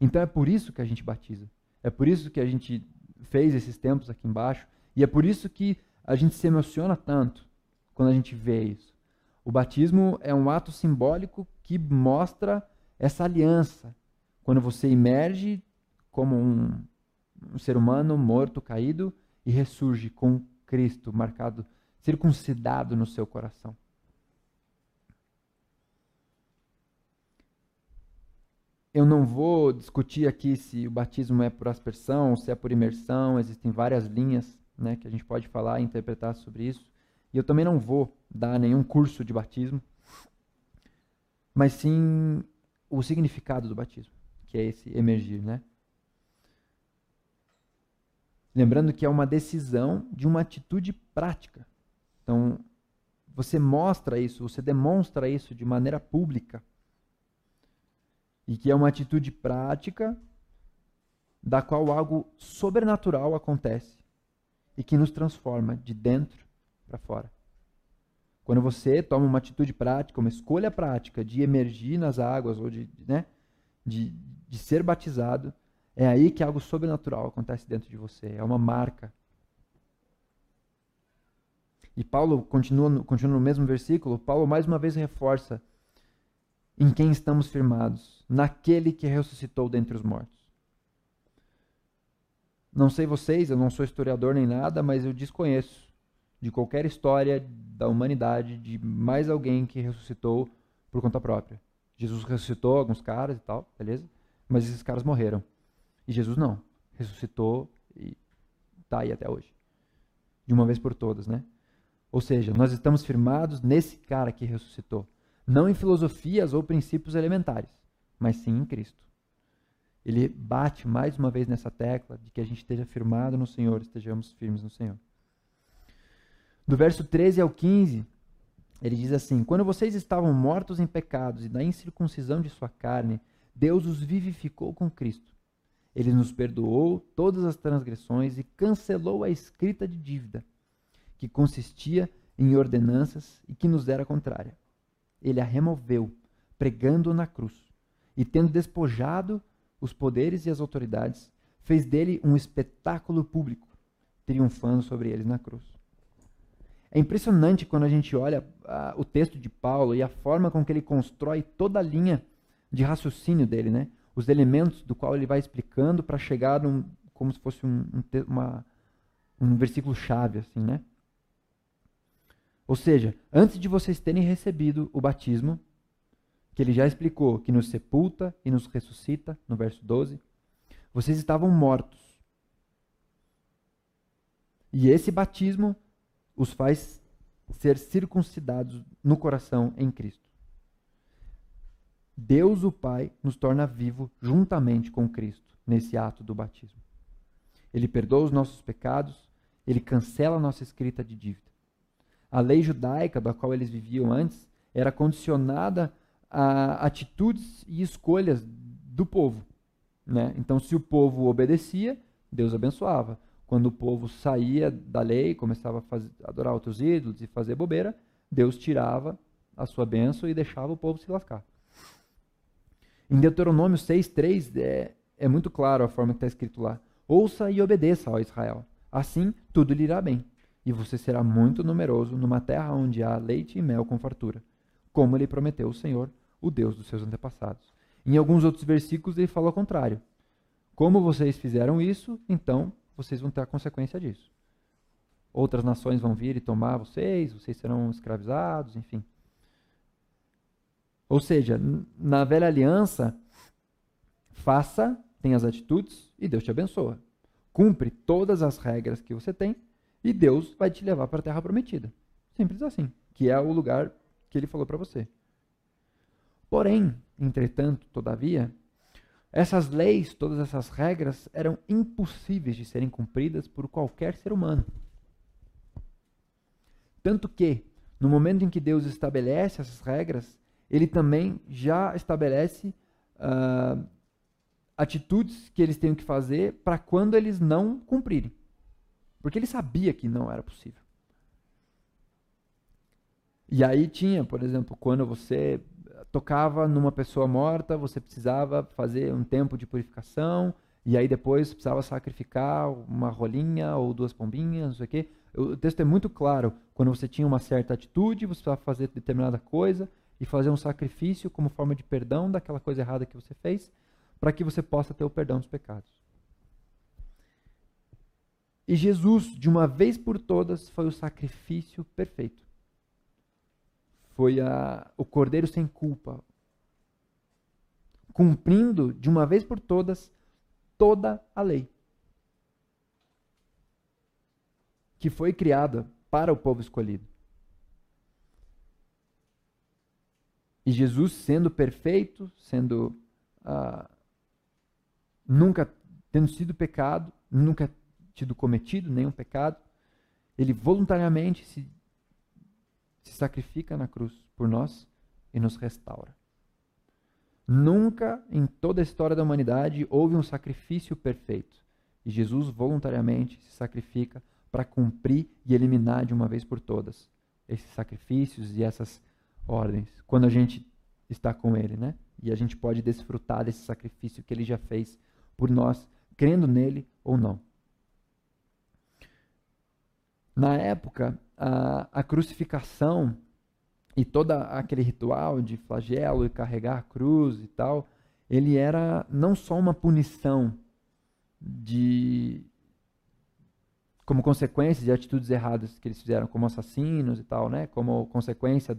Então é por isso que a gente batiza. É por isso que a gente fez esses tempos aqui embaixo e é por isso que a gente se emociona tanto quando a gente vê isso. O batismo é um ato simbólico que mostra essa aliança. Quando você emerge como um, um ser humano morto, caído, e ressurge com Cristo marcado, circuncidado no seu coração. Eu não vou discutir aqui se o batismo é por aspersão, se é por imersão, existem várias linhas né, que a gente pode falar e interpretar sobre isso. E eu também não vou dar nenhum curso de batismo, mas sim o significado do batismo, que é esse emergir, né? Lembrando que é uma decisão de uma atitude prática. Então, você mostra isso, você demonstra isso de maneira pública. E que é uma atitude prática da qual algo sobrenatural acontece e que nos transforma de dentro para fora. Quando você toma uma atitude prática, uma escolha prática de emergir nas águas ou de, né, de, de ser batizado, é aí que algo sobrenatural acontece dentro de você. É uma marca. E Paulo continua, continua no mesmo versículo. Paulo mais uma vez reforça em quem estamos firmados, naquele que ressuscitou dentre os mortos. Não sei vocês, eu não sou historiador nem nada, mas eu desconheço de qualquer história da humanidade de mais alguém que ressuscitou por conta própria. Jesus ressuscitou alguns caras e tal, beleza? Mas esses caras morreram. E Jesus não. Ressuscitou e está aí até hoje. De uma vez por todas, né? Ou seja, nós estamos firmados nesse cara que ressuscitou, não em filosofias ou princípios elementares, mas sim em Cristo. Ele bate mais uma vez nessa tecla de que a gente esteja firmado no Senhor, estejamos firmes no Senhor. Do verso 13 ao 15, ele diz assim: Quando vocês estavam mortos em pecados e na incircuncisão de sua carne, Deus os vivificou com Cristo. Ele nos perdoou todas as transgressões e cancelou a escrita de dívida, que consistia em ordenanças e que nos era contrária. Ele a removeu, pregando-o na cruz, e tendo despojado os poderes e as autoridades, fez dele um espetáculo público, triunfando sobre eles na cruz. É impressionante quando a gente olha uh, o texto de Paulo e a forma com que ele constrói toda a linha de raciocínio dele, né? Os elementos do qual ele vai explicando para chegar num, como se fosse um, um, uma, um versículo chave, assim, né? Ou seja, antes de vocês terem recebido o batismo, que ele já explicou, que nos sepulta e nos ressuscita, no verso 12, vocês estavam mortos. E esse batismo os faz ser circuncidados no coração em Cristo. Deus o Pai nos torna vivo juntamente com Cristo nesse ato do batismo. Ele perdoa os nossos pecados, ele cancela a nossa escrita de dívida. A lei judaica da qual eles viviam antes era condicionada a atitudes e escolhas do povo. Né? Então, se o povo obedecia, Deus abençoava. Quando o povo saía da lei, começava a, fazer, adorar outros ídolos e fazer bobeira, Deus tirava a sua bênção e deixava o povo se lascar. Em Deuteronômio 6,3 é, é muito claro a forma que está escrito lá. Ouça e obedeça, ó Israel. Assim tudo lhe irá bem, e você será muito numeroso numa terra onde há leite e mel com fartura, como lhe prometeu o Senhor, o Deus dos seus antepassados. Em alguns outros versículos ele fala o contrário. Como vocês fizeram isso, então vocês vão ter a consequência disso. Outras nações vão vir e tomar vocês, vocês serão escravizados, enfim. Ou seja, na velha aliança, faça, tem as atitudes e Deus te abençoa. Cumpre todas as regras que você tem e Deus vai te levar para a terra prometida. Simples assim, que é o lugar que ele falou para você. Porém, entretanto, todavia, essas leis, todas essas regras eram impossíveis de serem cumpridas por qualquer ser humano. Tanto que, no momento em que Deus estabelece essas regras, ele também já estabelece uh, atitudes que eles têm que fazer para quando eles não cumprirem. Porque ele sabia que não era possível. E aí tinha, por exemplo, quando você tocava numa pessoa morta, você precisava fazer um tempo de purificação, e aí depois precisava sacrificar uma rolinha ou duas pombinhas, não sei o quê. O texto é muito claro. Quando você tinha uma certa atitude, você precisava fazer determinada coisa e fazer um sacrifício como forma de perdão daquela coisa errada que você fez, para que você possa ter o perdão dos pecados. E Jesus, de uma vez por todas, foi o sacrifício perfeito. Foi a, o cordeiro sem culpa, cumprindo de uma vez por todas toda a lei. Que foi criada para o povo escolhido. E Jesus, sendo perfeito, sendo uh, nunca tendo sido pecado, nunca tido cometido nenhum pecado, ele voluntariamente se se sacrifica na cruz por nós e nos restaura. Nunca em toda a história da humanidade houve um sacrifício perfeito. E Jesus voluntariamente se sacrifica para cumprir e eliminar de uma vez por todas esses sacrifícios e essas ordens, quando a gente está com Ele, né? E a gente pode desfrutar desse sacrifício que Ele já fez por nós, crendo nele ou não. Na época, a, a crucificação e todo aquele ritual de flagelo e carregar a cruz e tal, ele era não só uma punição de como consequência de atitudes erradas que eles fizeram como assassinos e tal, né, como consequência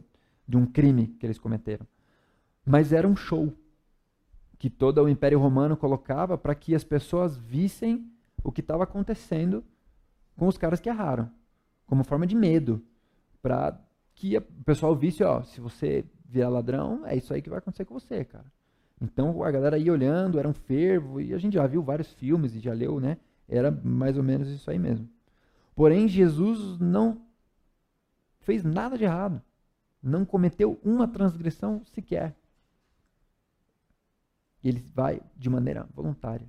de um crime que eles cometeram. Mas era um show que todo o Império Romano colocava para que as pessoas vissem o que estava acontecendo com os caras que erraram como forma de medo. para que o pessoal visse, ó, se você virar ladrão, é isso aí que vai acontecer com você, cara. Então a galera ia olhando, era um fervo, e a gente já viu vários filmes e já leu, né? Era mais ou menos isso aí mesmo. Porém, Jesus não fez nada de errado. Não cometeu uma transgressão sequer. Ele vai de maneira voluntária.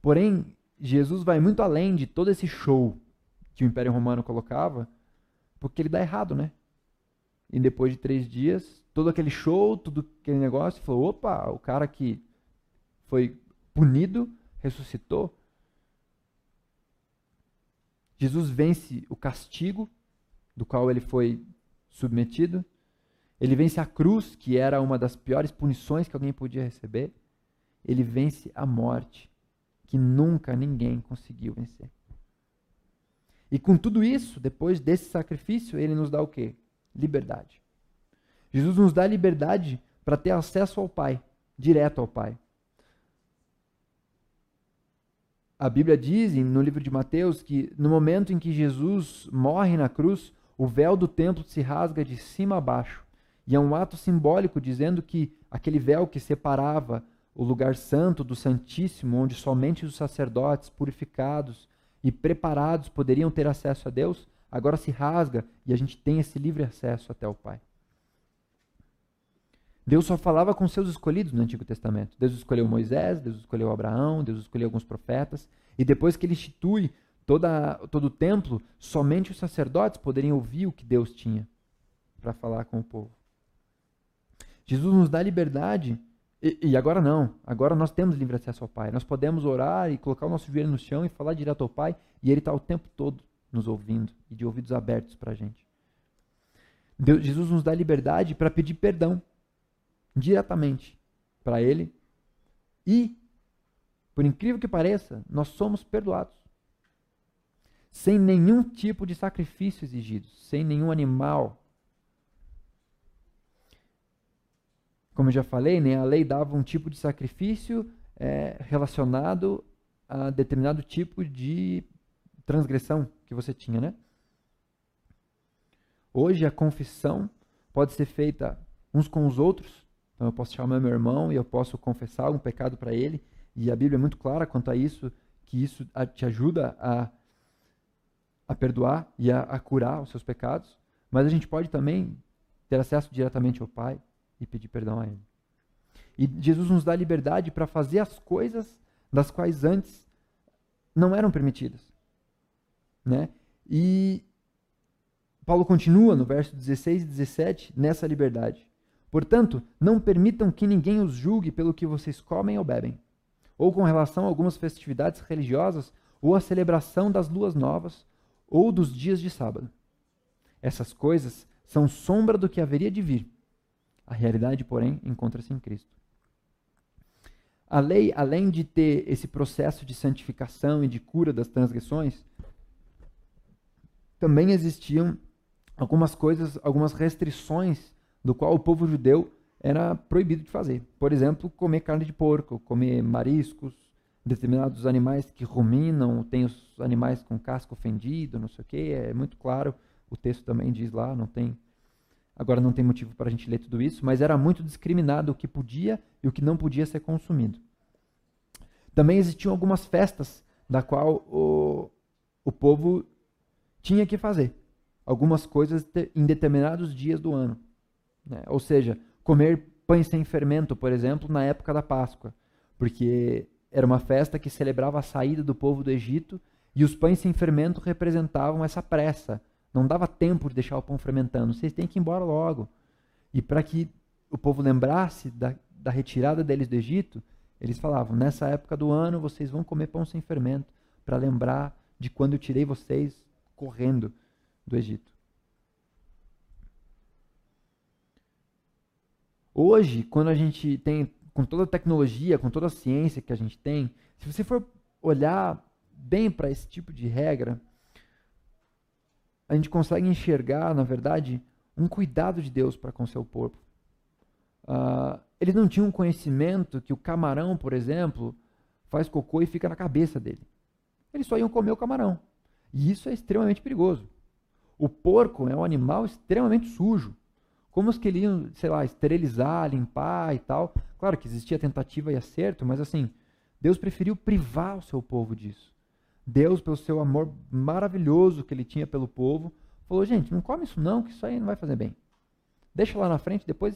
Porém, Jesus vai muito além de todo esse show que o Império Romano colocava, porque ele dá errado, né? E depois de três dias, todo aquele show, todo aquele negócio, falou: opa, o cara que foi punido ressuscitou. Jesus vence o castigo do qual ele foi submetido. Ele vence a cruz, que era uma das piores punições que alguém podia receber. Ele vence a morte, que nunca ninguém conseguiu vencer. E com tudo isso, depois desse sacrifício, ele nos dá o quê? Liberdade. Jesus nos dá liberdade para ter acesso ao Pai, direto ao Pai. A Bíblia diz no livro de Mateus que no momento em que Jesus morre na cruz, o véu do templo se rasga de cima a baixo. E é um ato simbólico dizendo que aquele véu que separava o lugar santo do Santíssimo, onde somente os sacerdotes purificados e preparados poderiam ter acesso a Deus, agora se rasga e a gente tem esse livre acesso até o Pai. Deus só falava com seus escolhidos no Antigo Testamento. Deus escolheu Moisés, Deus escolheu Abraão, Deus escolheu alguns profetas. E depois que ele institui toda, todo o templo, somente os sacerdotes poderiam ouvir o que Deus tinha para falar com o povo. Jesus nos dá liberdade e, e, agora não. Agora nós temos livre acesso ao Pai. Nós podemos orar e colocar o nosso joelho no chão e falar direto ao Pai, e Ele está o tempo todo nos ouvindo e de ouvidos abertos para a gente. Deus, Jesus nos dá liberdade para pedir perdão diretamente para Ele e, por incrível que pareça, nós somos perdoados. Sem nenhum tipo de sacrifício exigido, sem nenhum animal Como eu já falei, né, a lei dava um tipo de sacrifício é, relacionado a determinado tipo de transgressão que você tinha, né? Hoje a confissão pode ser feita uns com os outros. Então eu posso chamar meu irmão e eu posso confessar algum pecado para ele. E a Bíblia é muito clara quanto a isso, que isso te ajuda a, a perdoar e a, a curar os seus pecados. Mas a gente pode também ter acesso diretamente ao Pai e pedir perdão a Ele. E Jesus nos dá liberdade para fazer as coisas das quais antes não eram permitidas. Né? E Paulo continua no verso 16 e 17 nessa liberdade. Portanto, não permitam que ninguém os julgue pelo que vocês comem ou bebem, ou com relação a algumas festividades religiosas, ou a celebração das luas novas, ou dos dias de sábado. Essas coisas são sombra do que haveria de vir a realidade, porém, encontra-se em Cristo. A lei, além de ter esse processo de santificação e de cura das transgressões, também existiam algumas coisas, algumas restrições do qual o povo judeu era proibido de fazer. Por exemplo, comer carne de porco, comer mariscos, determinados animais que ruminam, tem os animais com casco fendido, não sei o que, é muito claro, o texto também diz lá, não tem Agora não tem motivo para a gente ler tudo isso, mas era muito discriminado o que podia e o que não podia ser consumido. Também existiam algumas festas da qual o, o povo tinha que fazer algumas coisas em determinados dias do ano. Né? Ou seja, comer pães sem fermento, por exemplo, na época da Páscoa, porque era uma festa que celebrava a saída do povo do Egito e os pães sem fermento representavam essa pressa, não dava tempo de deixar o pão fermentando. Vocês têm que ir embora logo. E para que o povo lembrasse da, da retirada deles do Egito, eles falavam: nessa época do ano vocês vão comer pão sem fermento, para lembrar de quando eu tirei vocês correndo do Egito. Hoje, quando a gente tem, com toda a tecnologia, com toda a ciência que a gente tem, se você for olhar bem para esse tipo de regra, a gente consegue enxergar, na verdade, um cuidado de Deus para com seu povo. Uh, eles não tinham conhecimento que o camarão, por exemplo, faz cocô e fica na cabeça dele. Eles só iam comer o camarão. E isso é extremamente perigoso. O porco é um animal extremamente sujo. Como os que ele iam, sei lá, esterilizar, limpar e tal. Claro que existia tentativa e acerto, mas assim, Deus preferiu privar o seu povo disso. Deus, pelo seu amor maravilhoso que ele tinha pelo povo, falou: gente, não come isso não, que isso aí não vai fazer bem. Deixa lá na frente, depois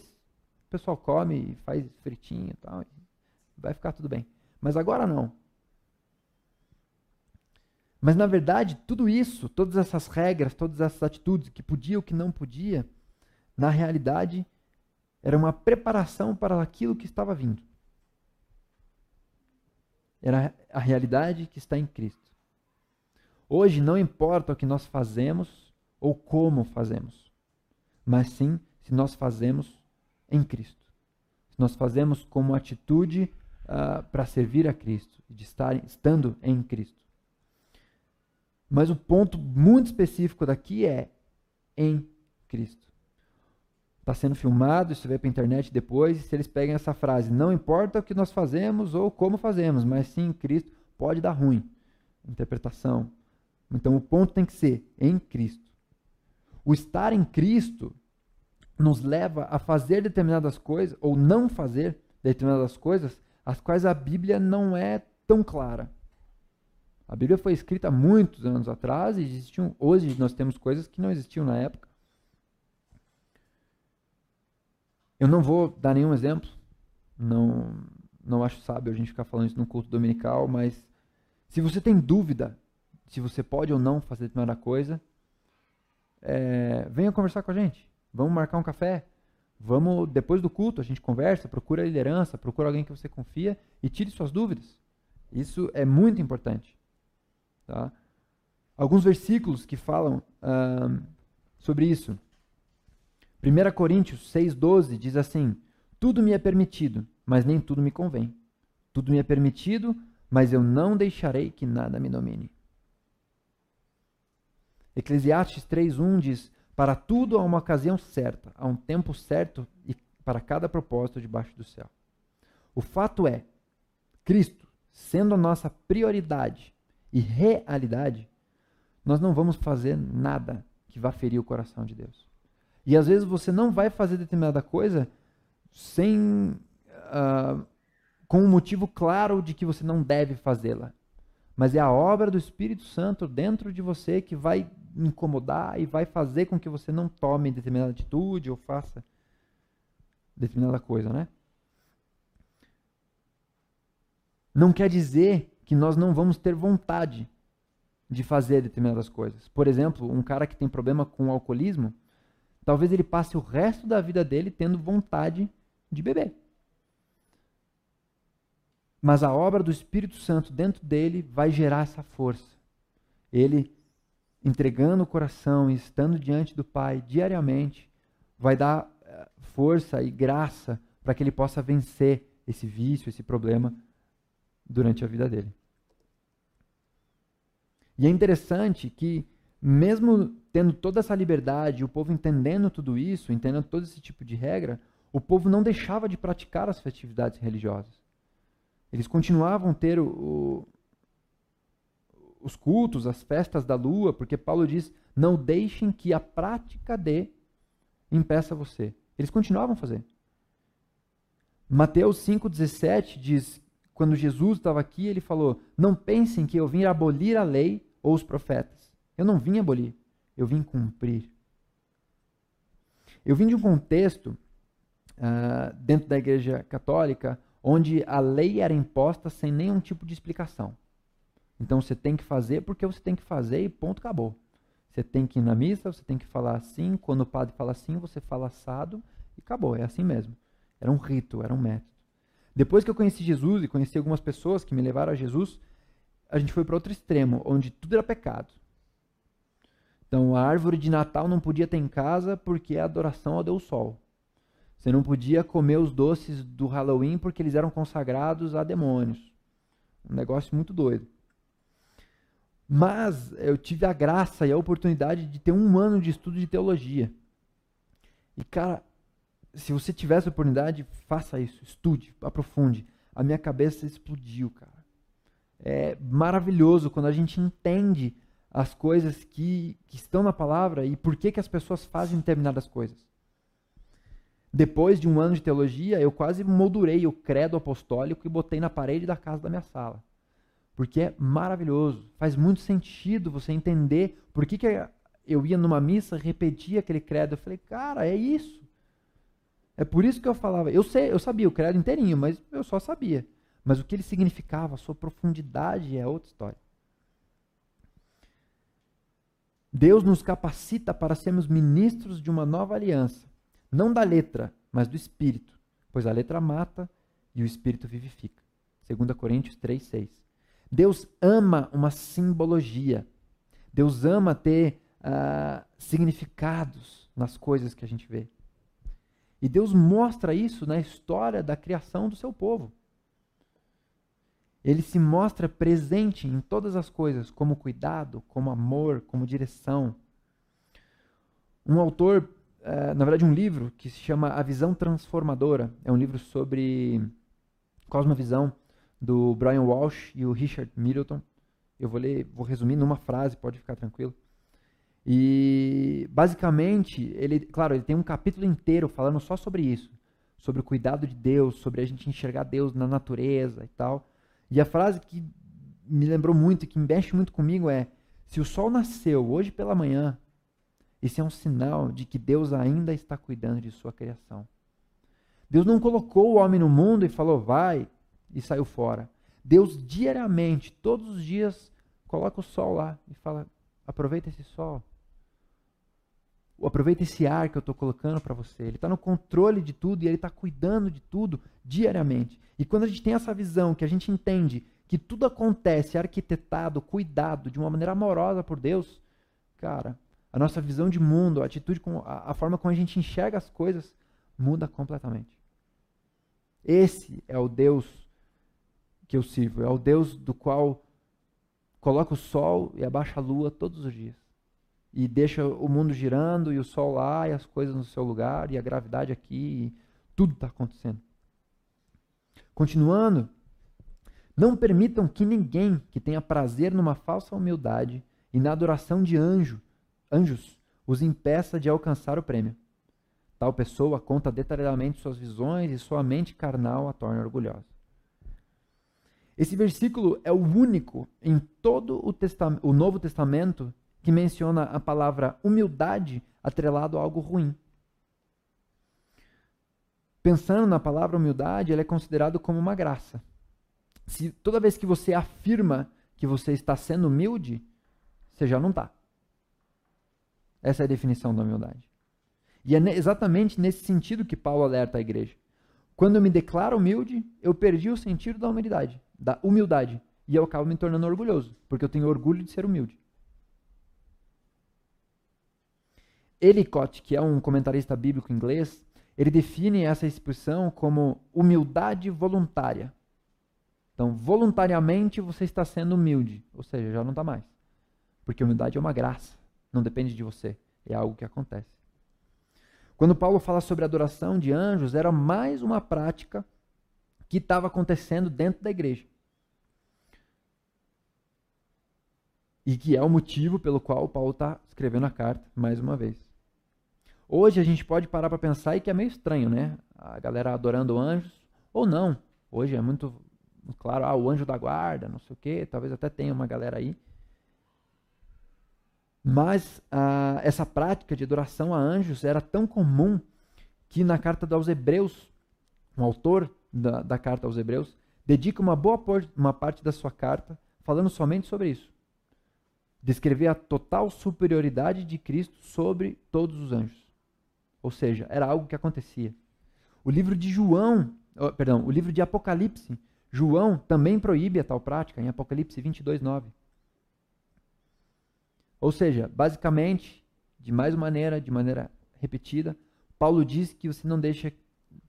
o pessoal come e faz fritinho e tal, vai ficar tudo bem. Mas agora não. Mas na verdade, tudo isso, todas essas regras, todas essas atitudes, que podia o que não podia, na realidade, era uma preparação para aquilo que estava vindo. Era a realidade que está em Cristo. Hoje não importa o que nós fazemos ou como fazemos, mas sim se nós fazemos em Cristo. Se nós fazemos como atitude uh, para servir a Cristo, de estar estando em Cristo. Mas o ponto muito específico daqui é em Cristo. Está sendo filmado, isso vai para a internet depois, e se eles pegam essa frase, não importa o que nós fazemos ou como fazemos, mas sim em Cristo, pode dar ruim. Interpretação. Então o ponto tem que ser em Cristo. O estar em Cristo nos leva a fazer determinadas coisas, ou não fazer determinadas coisas, as quais a Bíblia não é tão clara. A Bíblia foi escrita muitos anos atrás e existiam, hoje nós temos coisas que não existiam na época. Eu não vou dar nenhum exemplo, não, não acho sábio a gente ficar falando isso no culto dominical, mas se você tem dúvida se você pode ou não fazer determinada coisa, é, venha conversar com a gente. Vamos marcar um café. Vamos, depois do culto, a gente conversa, procura a liderança, procura alguém que você confia e tire suas dúvidas. Isso é muito importante. Tá? Alguns versículos que falam sobre isso. 1 Coríntios 6,12 diz assim: Tudo me é permitido, mas nem tudo me convém. Tudo me é permitido, mas eu não deixarei que nada me domine. Eclesiastes 3,1 diz: Para tudo há uma ocasião certa, há um tempo certo e para cada propósito debaixo do céu. O fato é, Cristo, sendo a nossa prioridade, e realidade, nós não vamos fazer nada que vá ferir o coração de Deus. E às vezes você não vai fazer determinada coisa sem uh, com um motivo claro de que você não deve fazê-la. Mas é a obra do Espírito Santo dentro de você que vai incomodar e vai fazer com que você não tome determinada atitude ou faça determinada coisa, né? Não quer dizer que nós não vamos ter vontade de fazer determinadas coisas. Por exemplo, um cara que tem problema com o alcoolismo, talvez ele passe o resto da vida dele tendo vontade de beber. Mas a obra do Espírito Santo dentro dele vai gerar essa força. Ele entregando o coração e estando diante do Pai diariamente, vai dar eh, força e graça para que ele possa vencer esse vício, esse problema durante a vida dele. E é interessante que, mesmo tendo toda essa liberdade, o povo entendendo tudo isso, entendendo todo esse tipo de regra, o povo não deixava de praticar as festividades religiosas. Eles continuavam ter o, os cultos, as festas da lua, porque Paulo diz: não deixem que a prática de impeça você. Eles continuavam a fazer. Mateus 5,17 diz quando Jesus estava aqui, ele falou: Não pensem que eu vim abolir a lei ou os profetas. Eu não vim abolir, eu vim cumprir. Eu vim de um contexto uh, dentro da Igreja Católica onde a lei era imposta sem nenhum tipo de explicação. Então você tem que fazer porque você tem que fazer e ponto, acabou. Você tem que ir na missa, você tem que falar assim, quando o padre fala assim, você fala assado e acabou, é assim mesmo. Era um rito, era um método. Depois que eu conheci Jesus e conheci algumas pessoas que me levaram a Jesus, a gente foi para outro extremo, onde tudo era pecado. Então a árvore de Natal não podia ter em casa porque é adoração ao Deus Sol. Você não podia comer os doces do Halloween porque eles eram consagrados a demônios. Um negócio muito doido. Mas eu tive a graça e a oportunidade de ter um ano de estudo de teologia. E, cara, se você tivesse a oportunidade, faça isso, estude, aprofunde. A minha cabeça explodiu, cara. É maravilhoso quando a gente entende as coisas que, que estão na palavra e por que, que as pessoas fazem determinadas coisas. Depois de um ano de teologia, eu quase moldurei o credo apostólico e botei na parede da casa da minha sala. Porque é maravilhoso. Faz muito sentido você entender por que, que eu ia numa missa, repetia aquele credo. Eu falei, cara, é isso. É por isso que eu falava. Eu sei, eu sabia o credo inteirinho, mas eu só sabia. Mas o que ele significava, a sua profundidade é outra história. Deus nos capacita para sermos ministros de uma nova aliança, não da letra, mas do espírito, pois a letra mata e o espírito vivifica. 2 Coríntios 3:6. Deus ama uma simbologia. Deus ama ter uh, significados nas coisas que a gente vê. E Deus mostra isso na história da criação do seu povo. Ele se mostra presente em todas as coisas, como cuidado, como amor, como direção. Um autor, uh, na verdade, um livro que se chama A Visão Transformadora, é um livro sobre cosmovisão do Brian Walsh e o Richard Middleton. Eu vou ler, vou resumir numa frase, pode ficar tranquilo. E basicamente, ele, claro, ele tem um capítulo inteiro falando só sobre isso, sobre o cuidado de Deus, sobre a gente enxergar Deus na natureza e tal. E a frase que me lembrou muito que mexe muito comigo é: se o sol nasceu hoje pela manhã, isso é um sinal de que Deus ainda está cuidando de sua criação. Deus não colocou o homem no mundo e falou, vai, e saiu fora. Deus diariamente, todos os dias, coloca o sol lá e fala: aproveita esse sol. Aproveita esse ar que eu estou colocando para você. Ele está no controle de tudo e ele está cuidando de tudo diariamente. E quando a gente tem essa visão, que a gente entende que tudo acontece arquitetado, cuidado, de uma maneira amorosa por Deus, cara, a nossa visão de mundo, a atitude, a, a forma como a gente enxerga as coisas muda completamente. Esse é o Deus que eu sirvo, é o Deus do qual coloca o sol e abaixa a lua todos os dias. E deixa o mundo girando e o sol lá e as coisas no seu lugar e a gravidade aqui, tudo está acontecendo. Continuando, não permitam que ninguém que tenha prazer numa falsa humildade e na adoração de anjo, anjos os impeça de alcançar o prêmio. Tal pessoa conta detalhadamente suas visões e sua mente carnal a torna orgulhosa. Esse versículo é o único em todo o, o Novo Testamento que menciona a palavra humildade atrelado a algo ruim pensando na palavra humildade, ela é considerada como uma graça. Se toda vez que você afirma que você está sendo humilde, você já não está. Essa é a definição da humildade. E é exatamente nesse sentido que Paulo alerta a igreja. Quando eu me declaro humilde, eu perdi o sentido da humildade, da humildade, e eu acabo me tornando orgulhoso, porque eu tenho orgulho de ser humilde. Ellicott, que é um comentarista bíblico inglês, ele define essa expressão como humildade voluntária. Então, voluntariamente você está sendo humilde, ou seja, já não está mais. Porque humildade é uma graça, não depende de você, é algo que acontece. Quando Paulo fala sobre a adoração de anjos, era mais uma prática que estava acontecendo dentro da igreja. E que é o motivo pelo qual Paulo está escrevendo a carta mais uma vez. Hoje a gente pode parar para pensar e que é meio estranho, né? A galera adorando anjos, ou não. Hoje é muito claro, ah, o anjo da guarda, não sei o quê, talvez até tenha uma galera aí. Mas ah, essa prática de adoração a anjos era tão comum que na carta aos Hebreus, um autor da, da carta aos Hebreus, dedica uma boa por, uma parte da sua carta falando somente sobre isso. Descrever a total superioridade de Cristo sobre todos os anjos. Ou seja, era algo que acontecia. O livro de João, oh, perdão, o livro de Apocalipse, João também proíbe a tal prática em Apocalipse 22, 9. Ou seja, basicamente, de mais maneira, de maneira repetida, Paulo diz que você não deixa,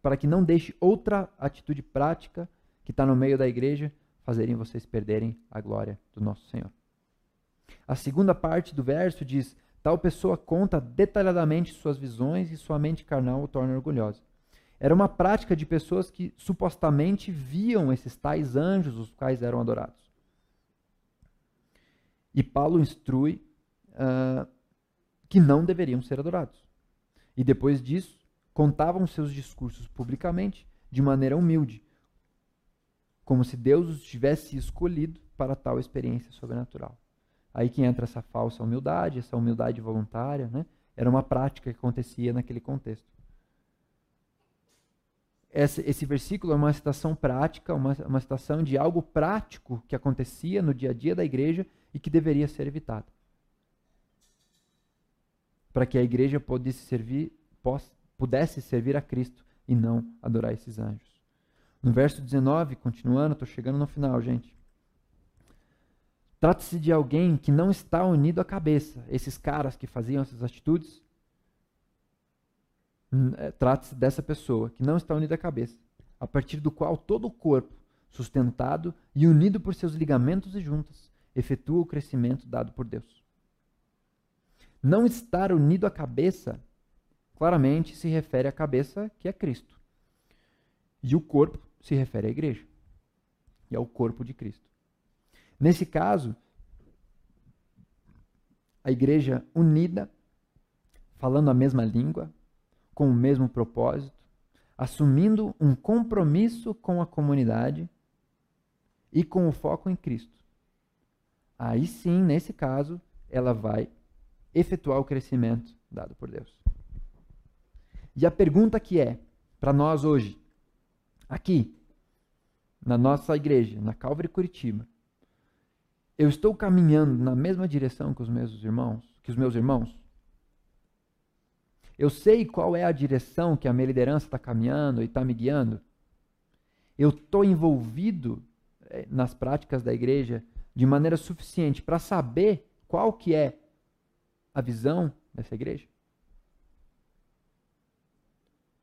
para que não deixe outra atitude prática que está no meio da igreja fazerem vocês perderem a glória do nosso Senhor. A segunda parte do verso diz: Tal pessoa conta detalhadamente suas visões e sua mente carnal o torna orgulhosa. Era uma prática de pessoas que supostamente viam esses tais anjos, os quais eram adorados. E Paulo instrui uh, que não deveriam ser adorados. E depois disso, contavam seus discursos publicamente, de maneira humilde, como se Deus os tivesse escolhido para tal experiência sobrenatural. Aí que entra essa falsa humildade, essa humildade voluntária, né? Era uma prática que acontecia naquele contexto. Esse, esse versículo é uma citação prática, uma, uma citação de algo prático que acontecia no dia a dia da igreja e que deveria ser evitado. Para que a igreja pudesse servir, pudesse servir a Cristo e não adorar esses anjos. No verso 19, continuando, estou chegando no final, gente. Trata-se de alguém que não está unido à cabeça. Esses caras que faziam essas atitudes, é, trata-se dessa pessoa que não está unida à cabeça, a partir do qual todo o corpo, sustentado e unido por seus ligamentos e juntas, efetua o crescimento dado por Deus. Não estar unido à cabeça, claramente se refere à cabeça que é Cristo. E o corpo se refere à igreja e ao corpo de Cristo. Nesse caso, a igreja unida, falando a mesma língua, com o mesmo propósito, assumindo um compromisso com a comunidade e com o foco em Cristo. Aí sim, nesse caso, ela vai efetuar o crescimento dado por Deus. E a pergunta que é para nós hoje, aqui, na nossa igreja, na Calvary Curitiba, eu estou caminhando na mesma direção que os meus irmãos, que os meus irmãos? Eu sei qual é a direção que a minha liderança está caminhando e está me guiando? Eu estou envolvido eh, nas práticas da igreja de maneira suficiente para saber qual que é a visão dessa igreja?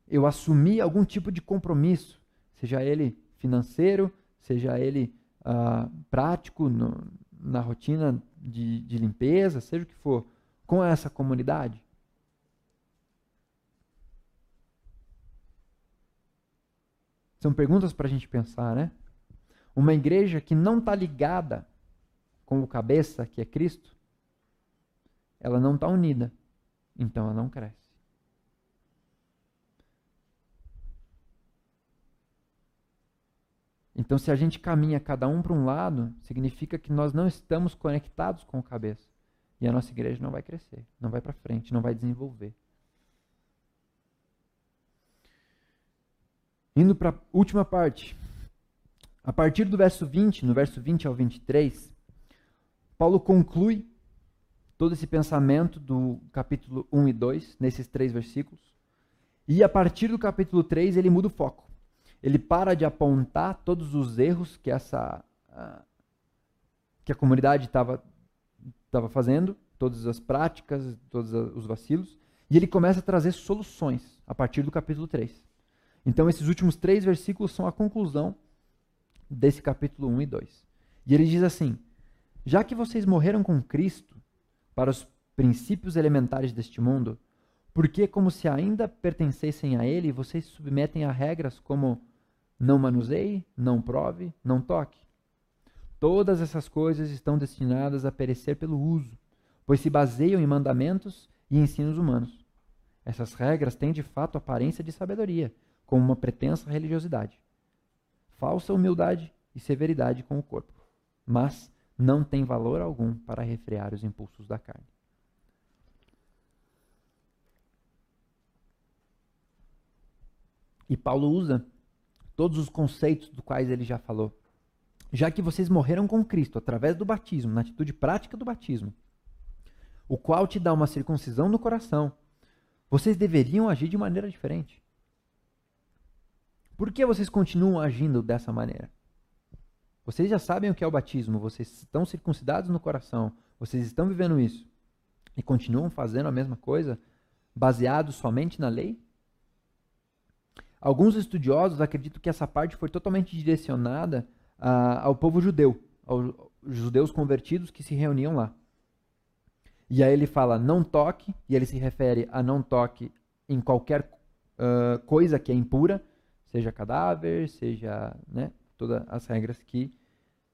Eu assumi algum tipo de compromisso, seja ele financeiro, seja ele uh, prático, no, na rotina de, de limpeza, seja o que for, com essa comunidade? São perguntas para a gente pensar, né? Uma igreja que não está ligada com o cabeça, que é Cristo, ela não está unida, então ela não cresce. Então, se a gente caminha cada um para um lado, significa que nós não estamos conectados com o cabeça. E a nossa igreja não vai crescer, não vai para frente, não vai desenvolver. Indo para a última parte. A partir do verso 20, no verso 20 ao 23, Paulo conclui todo esse pensamento do capítulo 1 e 2, nesses três versículos. E a partir do capítulo 3, ele muda o foco ele para de apontar todos os erros que essa que a comunidade estava estava fazendo, todas as práticas, todos os vacilos, e ele começa a trazer soluções a partir do capítulo 3. Então esses últimos três versículos são a conclusão desse capítulo 1 e 2. E ele diz assim: Já que vocês morreram com Cristo para os princípios elementares deste mundo, por que, como se ainda pertencessem a ele, vocês se submetem a regras como não manuseie, não prove, não toque. Todas essas coisas estão destinadas a perecer pelo uso, pois se baseiam em mandamentos e ensinos humanos. Essas regras têm de fato aparência de sabedoria, como uma pretensa religiosidade. Falsa humildade e severidade com o corpo, mas não tem valor algum para refrear os impulsos da carne. E Paulo usa todos os conceitos dos quais ele já falou. Já que vocês morreram com Cristo através do batismo, na atitude prática do batismo, o qual te dá uma circuncisão no coração, vocês deveriam agir de maneira diferente. Por que vocês continuam agindo dessa maneira? Vocês já sabem o que é o batismo, vocês estão circuncidados no coração, vocês estão vivendo isso e continuam fazendo a mesma coisa, baseados somente na lei? Alguns estudiosos acreditam que essa parte foi totalmente direcionada uh, ao povo judeu, aos judeus convertidos que se reuniam lá. E aí ele fala não toque, e ele se refere a não toque em qualquer uh, coisa que é impura, seja cadáver, seja né, todas as regras que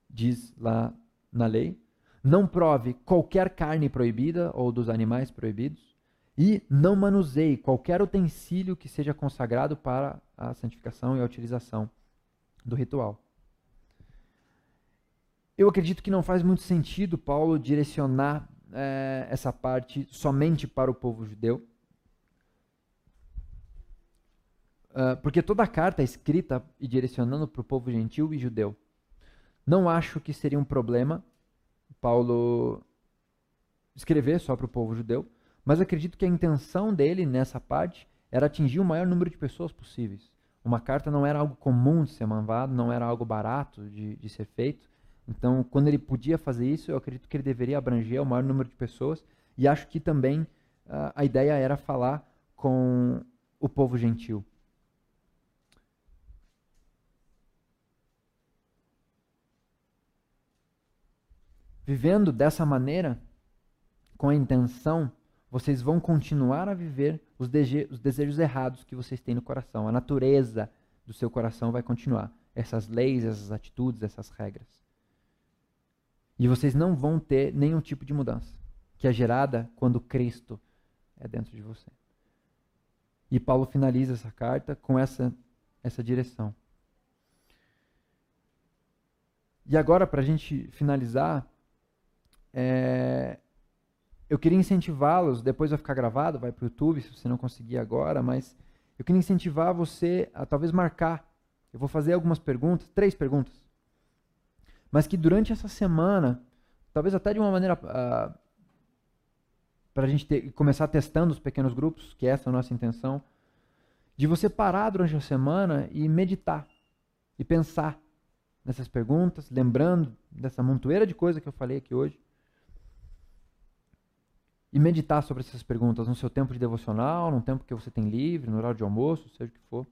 diz lá na lei. Não prove qualquer carne proibida ou dos animais proibidos. E não manuseie qualquer utensílio que seja consagrado para a santificação e a utilização do ritual. Eu acredito que não faz muito sentido Paulo direcionar é, essa parte somente para o povo judeu. Uh, porque toda a carta é escrita e direcionando para o povo gentil e judeu. Não acho que seria um problema Paulo escrever só para o povo judeu, mas acredito que a intenção dele nessa parte era atingir o maior número de pessoas possíveis. Uma carta não era algo comum de ser mandado, não era algo barato de, de ser feito. Então, quando ele podia fazer isso, eu acredito que ele deveria abranger o maior número de pessoas. E acho que também uh, a ideia era falar com o povo gentil. Vivendo dessa maneira, com a intenção, vocês vão continuar a viver os, os desejos errados que vocês têm no coração. A natureza do seu coração vai continuar. Essas leis, essas atitudes, essas regras. E vocês não vão ter nenhum tipo de mudança que é gerada quando Cristo é dentro de você. E Paulo finaliza essa carta com essa, essa direção. E agora, para a gente finalizar, é, eu queria incentivá-los, depois vai ficar gravado, vai para o YouTube, se você não conseguir agora, mas eu queria incentivar você a talvez marcar. Eu vou fazer algumas perguntas, três perguntas, mas que durante essa semana, talvez até de uma maneira uh, ah, para a gente ter, começar testando os pequenos grupos, que essa é a nossa intenção, de você parar durante a semana e meditar e pensar nessas perguntas, lembrando dessa montoeira de coisa que eu falei aqui hoje e meditar sobre essas perguntas no seu tempo de devocional, no tempo que você tem livre, no horário de almoço, seja o que for.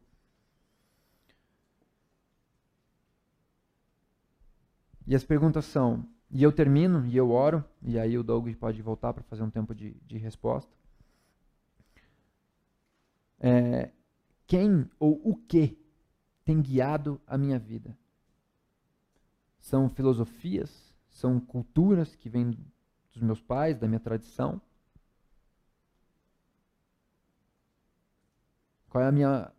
E as perguntas são, e eu termino, e eu oro, e aí o Doug pode voltar para fazer um tempo de, de resposta. É, quem ou o que tem guiado a minha vida? São filosofias, são culturas que vêm dos meus pais, da minha tradição? Qual é a minha.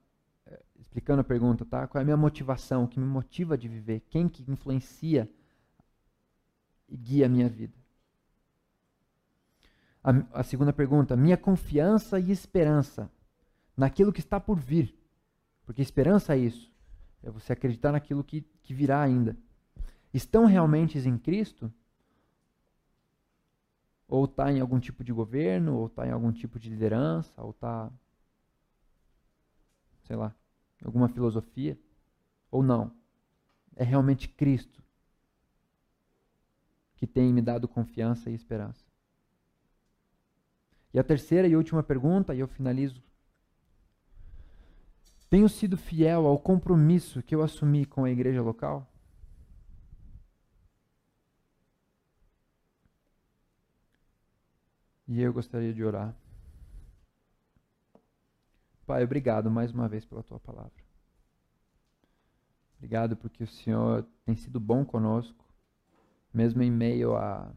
Eh, explicando a pergunta, tá? Qual é a minha motivação? O que me motiva de viver? Quem que influencia e guia a minha vida? A, a segunda pergunta, minha confiança e esperança naquilo que está por vir. Porque esperança é isso. É você acreditar naquilo que, que virá ainda. Estão realmente em Cristo? Ou está em algum tipo de governo, ou está em algum tipo de liderança, ou está sei lá, alguma filosofia, ou não. É realmente Cristo que tem me dado confiança e esperança. E a terceira e última pergunta, e eu finalizo. Tenho sido fiel ao compromisso que eu assumi com a igreja local? E eu gostaria de orar. Pai, obrigado mais uma vez pela tua palavra. Obrigado porque o Senhor tem sido bom conosco, mesmo em meio a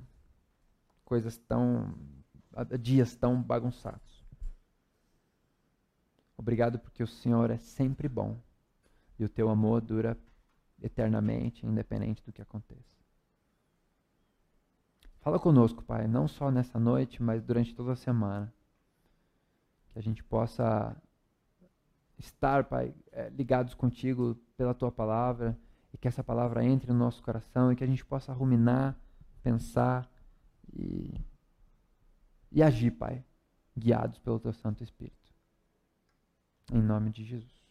coisas tão. a dias tão bagunçados. Obrigado porque o Senhor é sempre bom e o teu amor dura eternamente, independente do que aconteça. Fala conosco, Pai, não só nessa noite, mas durante toda a semana. Que a gente possa estar, Pai, é, ligados contigo pela tua palavra e que essa palavra entre no nosso coração e que a gente possa ruminar, pensar e, e agir, Pai, guiados pelo teu Santo Espírito. Em nome de Jesus.